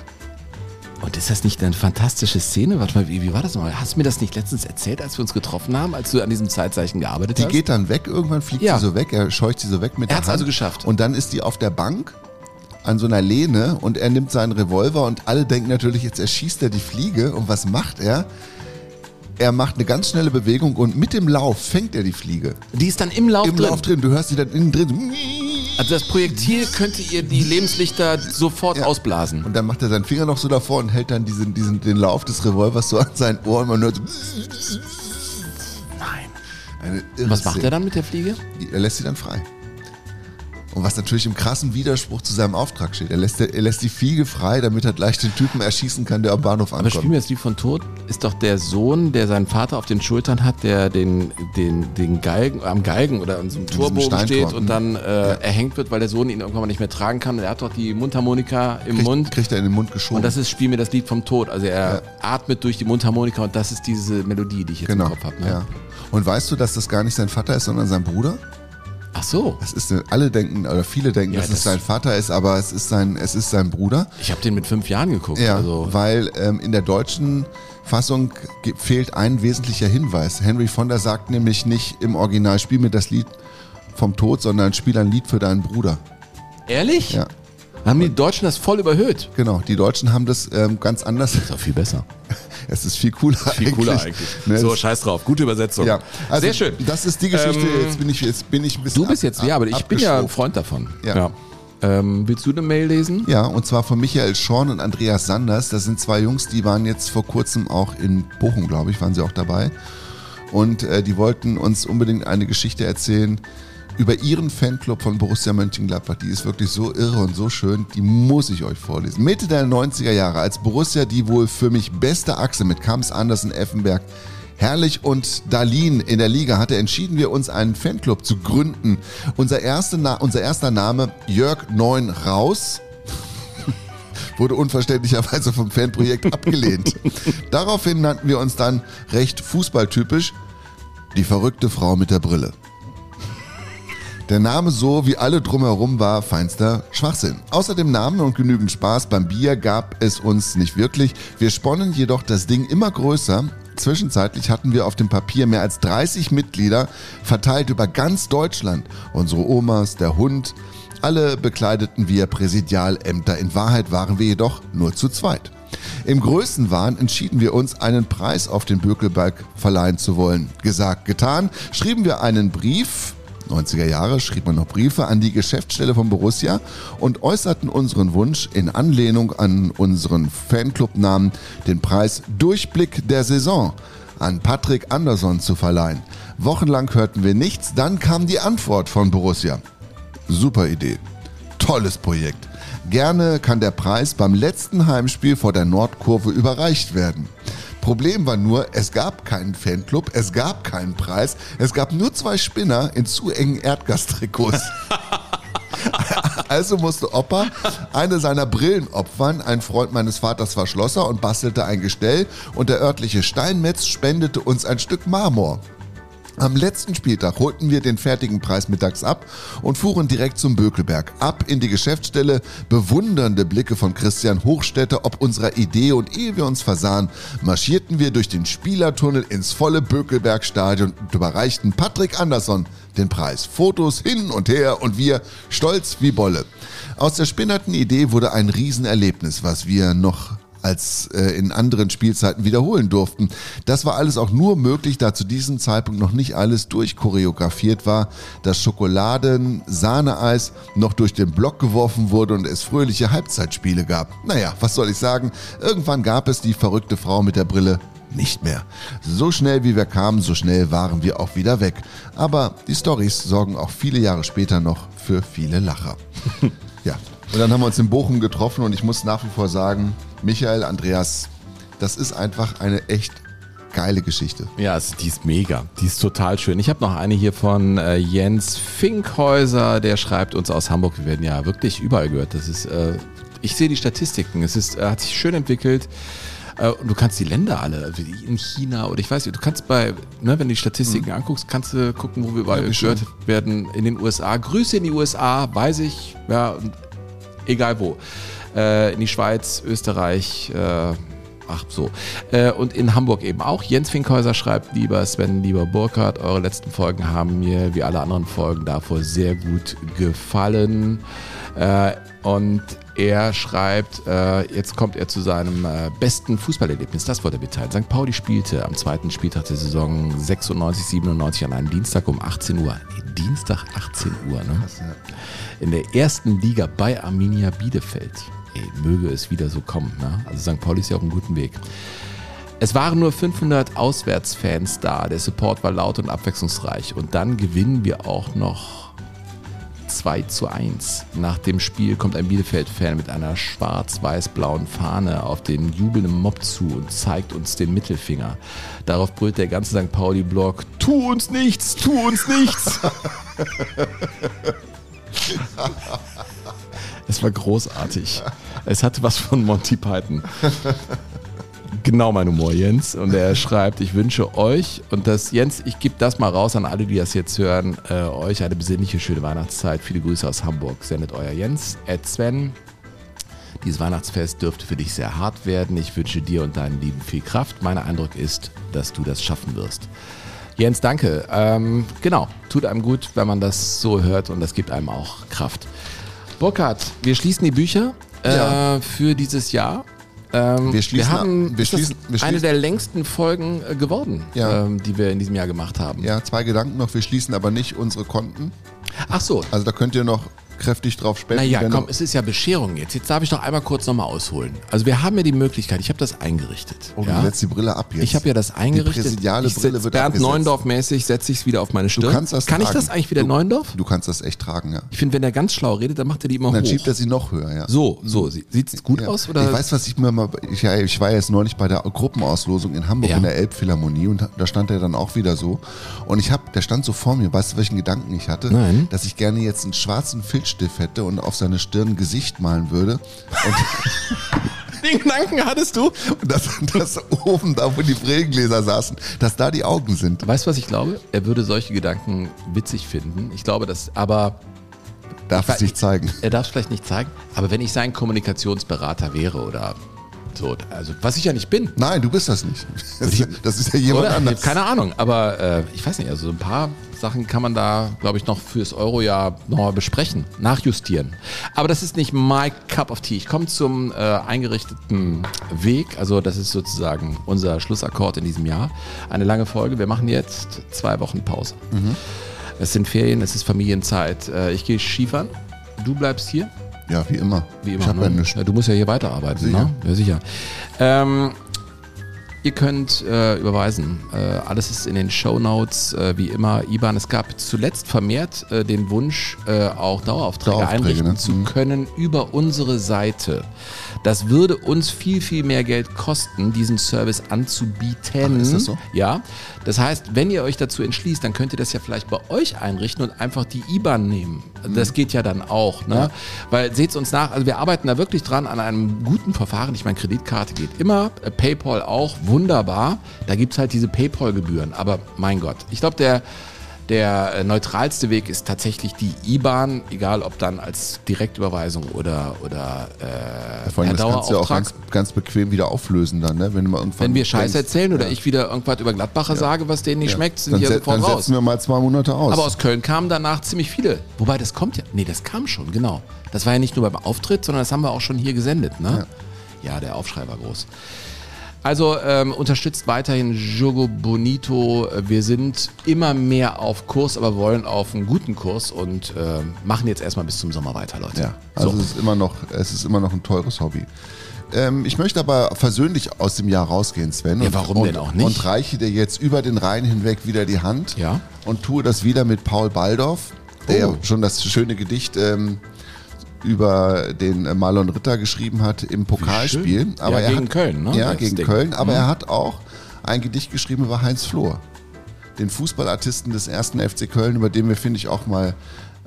Und ist das nicht eine fantastische Szene? Warte mal, wie, wie war das nochmal? Hast du mir das nicht letztens erzählt, als wir uns getroffen haben, als du an diesem Zeitzeichen gearbeitet Die hast? geht dann weg, irgendwann fliegt Ja. sie so weg, er scheucht sie so weg mit Er der hat's Hand. also geschafft. Und dann ist die auf der Bank an so einer Lehne und er nimmt seinen Revolver und alle denken natürlich, jetzt erschießt er die Fliege. Und was macht er? Er macht eine ganz schnelle Bewegung und mit dem Lauf fängt er die Fliege. Die ist dann im Lauf Im drin. Lauf drin. Du hörst sie dann innen drin. Also das Projektil könnte ihr die Lebenslichter sofort ausblasen. Und dann macht er seinen Finger noch so davor und hält dann diesen, diesen, den Lauf des Revolvers so an seinen Ohren und man hört so. Nein. Was macht Szene. er dann mit der Fliege? Er lässt sie dann frei. Und was natürlich im krassen Widerspruch zu seinem Auftrag steht. Er lässt, er lässt die Fliege frei, damit er gleich den Typen erschießen kann, der am Bahnhof Aber Spiel ankommt. mir das Lied von Tod ist doch der Sohn, der seinen Vater auf den Schultern hat, der den, den, den Galgen, am Galgen oder an so einem Torbogen steht und dann äh, erhängt wird, weil der Sohn ihn irgendwann mal nicht mehr tragen kann. Und er hat doch die Mundharmonika im Kriegt- Mund. kriegt er in den Mund geschoben. Und das ist Spiel mir das Lied vom Tod. Also er atmet durch die Mundharmonika und das ist diese Melodie, die ich jetzt Genau. im Kopf habe. Ne? Ja. Und weißt du, dass das gar nicht sein Vater ist, sondern sein Bruder? Ach so. Das ist, alle denken, oder viele denken, Ja, dass das- es sein Vater ist, aber es ist sein, es ist sein Bruder. Ich habe den mit fünf Jahren geguckt. Ja, Also weil ähm, in der deutschen Fassung fehlt ein wesentlicher Hinweis. Henry Fonda sagt nämlich nicht im Original, spiel mir das Lied vom Tod, sondern spiel ein Lied für deinen Bruder. Ehrlich? Ja. Haben die Deutschen das voll überhöht? Genau, die Deutschen haben das ähm, ganz anders. Das ist auch viel besser. Es ist viel cooler Viel eigentlich. cooler eigentlich. Ne, so, scheiß drauf. Gute Übersetzung. Ja, also Sehr schön. Das ist die Geschichte. Ähm, jetzt bin ich, jetzt bin ich ein bisschen. Du bist jetzt, ja, aber ich bin ja ein. Freund davon. Ja. Ähm, willst du eine Mail lesen? Ja, und zwar von Michael Schorn und Andreas Sanders. Das sind zwei Jungs, die waren jetzt vor kurzem auch in Bochum, glaube ich, waren sie auch dabei. Und äh, die wollten uns unbedingt eine Geschichte erzählen über ihren Fanclub von Borussia Mönchengladbach. Die ist wirklich so irre und so schön, die muss ich euch vorlesen. Mitte der 90er Jahre, als Borussia die wohl für mich beste Achse mit Kamps, Andersen, Effenberg, Herrlich und Darlin in der Liga hatte entschieden, wir uns einen Fanclub zu gründen. Unser, erste Na unser erster Name Jörg Neun Raus wurde unverständlicherweise vom Fanprojekt abgelehnt. Daraufhin nannten wir uns dann recht fußballtypisch die verrückte Frau mit der Brille. Der Name so wie alle drumherum war feinster Schwachsinn. Außer dem Namen und genügend Spaß beim Bier gab es uns nicht wirklich. Wir sponnen jedoch das Ding immer größer. Zwischenzeitlich hatten wir auf dem Papier mehr als 30 Mitglieder, verteilt über ganz Deutschland. Unsere Omas, der Hund, alle bekleideten wir Präsidialämter. In Wahrheit waren wir jedoch nur zu zweit. Im Größenwahn entschieden wir uns, einen Preis auf den Bökelberg verleihen zu wollen. Gesagt, getan, schrieben wir einen Brief 90er Jahre schrieb man noch Briefe an die Geschäftsstelle von Borussia und äußerten unseren Wunsch in Anlehnung an unseren Fanclubnamen den Preis Durchblick der Saison an Patrick Andersson zu verleihen. Wochenlang hörten wir nichts, dann kam die Antwort von Borussia. Super Idee. Tolles Projekt. Gerne kann der Preis beim letzten Heimspiel vor der Nordkurve überreicht werden. Problem war nur, es gab keinen Fanclub, es gab keinen Preis, es gab nur zwei Spinner in zu engen Erdgastrikots. Also musste Opa eine seiner Brillen opfern. Ein Freund meines Vaters war Schlosser und bastelte ein Gestell und der örtliche Steinmetz spendete uns ein Stück Marmor. Am letzten Spieltag holten wir den fertigen Preis mittags ab und fuhren direkt zum Bökelberg. Ab in die Geschäftsstelle, bewundernde Blicke von Christian Hochstädter ob unserer Idee und ehe wir uns versahen, marschierten wir durch den Spielertunnel ins volle Bökelbergstadion und überreichten Patrick Andersson den Preis. Fotos hin und her und wir stolz wie Bolle. Aus der spinnerten Idee wurde ein Riesenerlebnis, was wir noch als äh, in anderen Spielzeiten wiederholen durften. Das war alles auch nur möglich, da zu diesem Zeitpunkt noch nicht alles durchchoreografiert war, das Schokoladen-Sahneeis noch durch den Block geworfen wurde und es fröhliche Halbzeitspiele gab. Naja, was soll ich sagen? Irgendwann gab es die verrückte Frau mit der Brille nicht mehr. So schnell wie wir kamen, so schnell waren wir auch wieder weg. Aber die Stories sorgen auch viele Jahre später noch für viele Lacher. ja, und dann haben wir uns in Bochum getroffen und ich muss nach wie vor sagen, Michael, Andreas, das ist einfach eine echt geile Geschichte. Ja, also die ist mega. Die ist total schön. Ich habe noch eine hier von äh, Jens Finkhäuser, der schreibt uns aus Hamburg. Wir werden ja wirklich überall gehört. Das ist, äh, ich sehe die Statistiken. Es ist, äh, hat sich schön entwickelt. Äh, und du kannst die Länder alle, also in China oder ich weiß nicht, du kannst bei, ne, wenn du die Statistiken mhm. anguckst, kannst du gucken, wo wir überall ja, gehört werden. In den USA. Grüße in die USA, weiß ich, ja, egal wo äh, in die Schweiz, Österreich, äh, ach so. Äh, und in Hamburg eben auch. Jens Finkhäuser schreibt, lieber Sven, lieber Burkhardt, eure letzten Folgen haben mir, wie alle anderen Folgen davor, sehr gut gefallen. Äh, und er schreibt, äh, jetzt kommt er zu seinem äh, besten Fußballerlebnis. Das wollte er mitteilen. St. Pauli spielte am zweiten Spieltag der Saison 96, 97 an einem Dienstag um 18 Uhr. Nee, Dienstag 18 Uhr, ne? In der ersten Liga bei Arminia Bielefeld ey, möge es wieder so kommen. Ne? Also St. Pauli ist ja auf einem guten Weg. Es waren nur 500 Auswärtsfans da. Der Support war laut und abwechslungsreich. Und dann gewinnen wir auch noch 2 zu 1. Nach dem Spiel kommt ein Bielefeld-Fan mit einer schwarz-weiß-blauen Fahne auf den jubelnden Mob zu und zeigt uns den Mittelfinger. Darauf brüllt der ganze St. Pauli-Block: Tu uns nichts, tu uns nichts! Es war großartig. Es hatte was von Monty Python. Genau mein Humor, Jens. Und er schreibt, ich wünsche euch und das, Jens, ich gebe das mal raus an alle, die das jetzt hören, äh, euch eine besinnliche, schöne Weihnachtszeit. Viele Grüße aus Hamburg. Sendet euer Jens, Ed Sven. Dieses Weihnachtsfest dürfte für dich sehr hart werden. Ich wünsche dir und deinen Lieben viel Kraft. Mein Eindruck ist, dass du das schaffen wirst. Jens, danke. Ähm, genau, tut einem gut, wenn man das so hört und das gibt einem auch Kraft. Burkhard, wir schließen die Bücher äh, ja. für dieses Jahr. Ähm, wir, schließen, wir haben wir schließen, wir schließen, eine der längsten Folgen äh, geworden, ja. ähm, die wir in diesem Jahr gemacht haben. Ja, zwei Gedanken noch. Wir schließen aber nicht unsere Konten. Ach so. Also da könnt ihr noch kräftig drauf spenden. Naja, komm, du- es ist ja Bescherung jetzt. Jetzt darf ich noch einmal kurz nochmal ausholen. Also wir haben ja die Möglichkeit, ich habe das eingerichtet. Oh, du ja? setzt die Brille ab jetzt. Ich habe ja das eingerichtet. Die präsidiale ich Brille wird Bernd abgesetzt. Neuendorf-mäßig setze ich es wieder auf meine Du Stirn. kannst das Kann ich tragen. das eigentlich wieder du, Neuendorf? Du kannst das echt tragen, ja. Ich finde, wenn er ganz schlau redet, dann macht er die immer dann hoch. schiebt er sie noch höher, ja. So, so. Sieht es gut Ja. aus? Oder? Ich weiß, was ich mir mal, ich, ja, ich war jetzt neulich bei der Gruppenauslosung in Hamburg Ja. in der Elbphilharmonie und da stand er dann auch wieder so. Und ich habe, der stand so vor mir, weißt du, welchen Gedanken ich hatte? Nein. Dass ich gerne jetzt einen schwarzen Filzstift hätte und auf seine Stirn ein Gesicht malen würde. Den Gedanken hattest du? Und dass, dass oben da, wo die Brillengläser saßen, dass da die Augen sind. Weißt du, was ich glaube? Er würde solche Gedanken witzig finden. Ich glaube, dass, aber. Darf es nicht zeigen. Er darf es vielleicht nicht zeigen, aber wenn ich sein Kommunikationsberater wäre oder so, also was ich ja nicht bin. Nein, du bist das nicht. Das, ist- das ist ja jemand Oder? anders. Keine Ahnung, aber äh, ich weiß nicht, also so ein paar Sachen kann man da, glaube ich, noch fürs Eurojahr nochmal besprechen, nachjustieren. Aber das ist nicht my cup of tea. Ich komme zum äh, eingerichteten Weg, also das ist sozusagen unser Schlussakkord in diesem Jahr. Eine lange Folge. Wir machen jetzt zwei Wochen Pause. Mhm. Es sind Ferien, es ist Familienzeit. Äh, ich gehe Skifahren. Du bleibst hier. Ja, wie immer. Wie immer. Ich hab ne? ja nichts. Ja, du musst ja hier weiterarbeiten. Sicher. Ne? Ja, sicher. Ähm, ihr könnt äh, überweisen. Äh, alles ist in den Show Notes, äh, wie immer. IBAN. Es gab zuletzt vermehrt äh, den Wunsch, äh, auch Daueraufträge, Daueraufträge, einrichten ne? zu Mhm. können über unsere Seite. Das würde uns viel, viel mehr Geld kosten, diesen Service anzubieten. Ach, ist das so? Ja. Das heißt, wenn ihr euch dazu entschließt, dann könnt ihr das ja vielleicht bei euch einrichten und einfach die IBAN nehmen. Das geht ja dann auch. Ne? Ja. Weil seht uns nach, also wir arbeiten da wirklich dran an einem guten Verfahren. Ich meine, Kreditkarte geht immer, äh, PayPal auch, wunderbar. Da gibt es halt diese PayPal-Gebühren. Aber mein Gott, ich glaube, der, der äh, neutralste Weg ist tatsächlich die IBAN, egal ob dann als Direktüberweisung oder, oder äh, Vor allem, das kannst du ja auch ganz, ganz bequem wieder auflösen dann, ne? Wenn, Wenn wir Scheiße denkst, erzählen oder ja. ich wieder irgendwas über Gladbacher sage, was denen nicht Ja. schmeckt, sind dann die ja sofort Dann raus. setzen wir mal zwei Monate aus. Aber aus Köln kamen danach ziemlich viele. Wobei, das kommt ja. Nee, das kam schon, genau. Das war ja nicht nur beim Auftritt, sondern das haben wir auch schon hier gesendet, ne? Ja, der Aufschrei war groß. Also ähm, unterstützt weiterhin Jogo Bonito. Wir sind immer mehr auf Kurs, aber wollen auf einen guten Kurs und ähm, machen jetzt erstmal bis zum Sommer weiter, Leute. Ja, also so. es, ist immer noch, es ist immer noch ein teures Hobby. Ähm, ich möchte aber versöhnlich aus dem Jahr rausgehen, Sven. Ja, und- warum und, denn auch nicht? Und reiche dir jetzt über den Rhein hinweg wieder die Hand Ja. und tue das wieder mit Paul Baldorf, der Oh. ja schon das schöne Gedicht ähm, über den äh, Marlon Ritter geschrieben hat im Pokalspiel. schön. Ja, gegen hat, Köln, ne? Ja, gegen Ding. Köln. Aber Mhm. er hat auch ein Gedicht geschrieben über Heinz Flohr, den Fußballartisten des ersten FC Köln, über den wir, finde ich, auch mal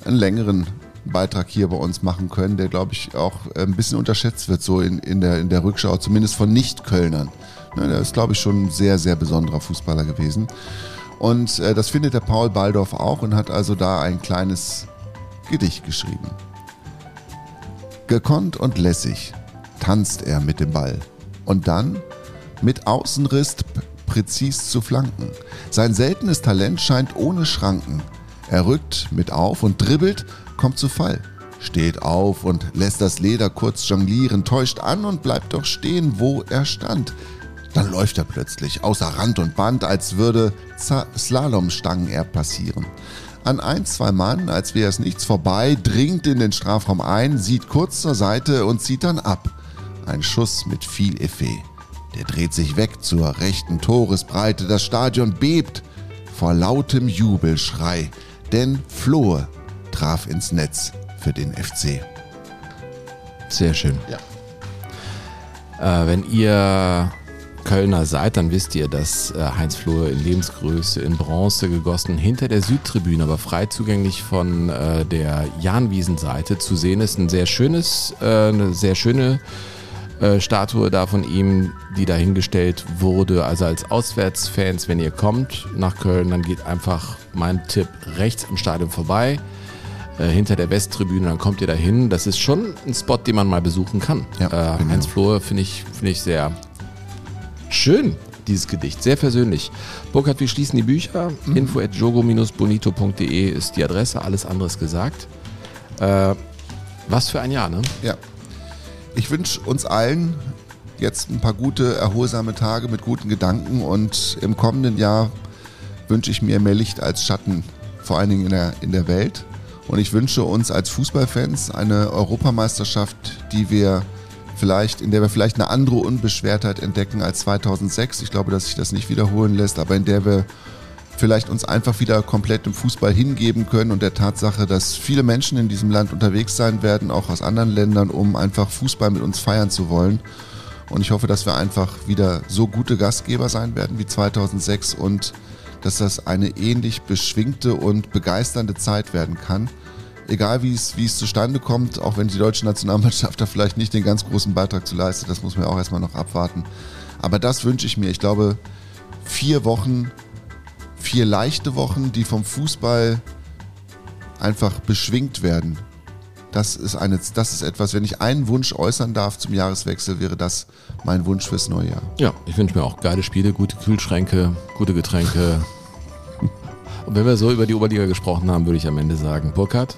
einen längeren Beitrag hier bei uns machen können, der, glaube ich, auch äh, ein bisschen unterschätzt wird, so in, in, der, in der Rückschau, zumindest von Nicht-Kölnern. Ne, der ist, glaube ich, schon ein sehr, sehr besonderer Fußballer gewesen. Und äh, das findet der Paul Baldorf auch und hat also da ein kleines Gedicht geschrieben. Gekonnt und lässig tanzt er mit dem Ball. Und dann mit Außenriss präzis zu flanken. Sein seltenes Talent scheint ohne Schranken. Er rückt mit auf und dribbelt, kommt zu Fall. Steht auf und lässt das Leder kurz jonglieren, täuscht an und bleibt doch stehen, wo er stand. Dann läuft er plötzlich außer Rand und Band, als würde Slalomstangen er passieren. An ein, zwei Mann, als wäre es nichts vorbei, dringt in den Strafraum ein, sieht kurz zur Seite und zieht dann ab. Ein Schuss mit viel Effet. Der dreht sich weg zur rechten Toresbreite. Das Stadion bebt vor lautem Jubelschrei, denn Flohe traf ins Netz für den FC. Sehr schön. Ja. Äh, wenn ihr Kölner seid, dann wisst ihr, dass äh, Heinz Flohe in Lebensgröße in Bronze gegossen hinter der Südtribüne, aber frei zugänglich von äh, der Jahnwiesenseite zu sehen ist. Ein sehr schönes, äh, eine sehr schöne Statue da von ihm, die dahingestellt wurde. Also als Auswärtsfans, wenn ihr kommt nach Köln, dann geht einfach mein Tipp rechts am Stadion vorbei hinter der Westtribüne, dann kommt ihr da hin. Das ist schon ein Spot, den man mal besuchen kann. Ja, äh, genau. Heinz Flohe finde ich, finde ich sehr schön, dieses Gedicht. Sehr persönlich. Burkhard, wir schließen die Bücher. Mhm. Info at jogo-bonito.de ist die Adresse. Alles andere ist gesagt. Äh, was für ein Jahr, ne? Ja. Ich wünsche uns allen jetzt ein paar gute, erholsame Tage mit guten Gedanken und im kommenden Jahr wünsche ich mir mehr Licht als Schatten, vor allen Dingen in der, in der Welt Und ich wünsche uns als Fußballfans eine Europameisterschaft, die wir vielleicht, in der wir vielleicht eine andere Unbeschwertheit entdecken als 2006. Ich glaube, dass sich das nicht wiederholen lässt, aber in der wir vielleicht uns einfach wieder komplett dem Fußball hingeben können und der Tatsache, dass viele Menschen in diesem Land unterwegs sein werden, auch aus anderen Ländern, um einfach Fußball mit uns feiern zu wollen. Und ich hoffe, dass wir einfach wieder so gute Gastgeber sein werden wie 2006 und dass das eine ähnlich beschwingte und begeisternde Zeit werden kann. Egal wie es, wie es zustande kommt, auch wenn die deutsche Nationalmannschaft da vielleicht nicht den ganz großen Beitrag zu leistet, das muss man auch erstmal noch abwarten. Aber das wünsche ich mir. Ich glaube, vier Wochen vier leichte Wochen, die vom Fußball einfach beschwingt werden. Das ist, eine, das ist etwas, wenn ich einen Wunsch äußern darf zum Jahreswechsel, wäre das mein Wunsch fürs neue Jahr. Ja, ich wünsche mir auch geile Spiele, gute Kühlschränke, gute Getränke. Und wenn wir so über die Oberliga gesprochen haben, würde ich am Ende sagen, Burkhard,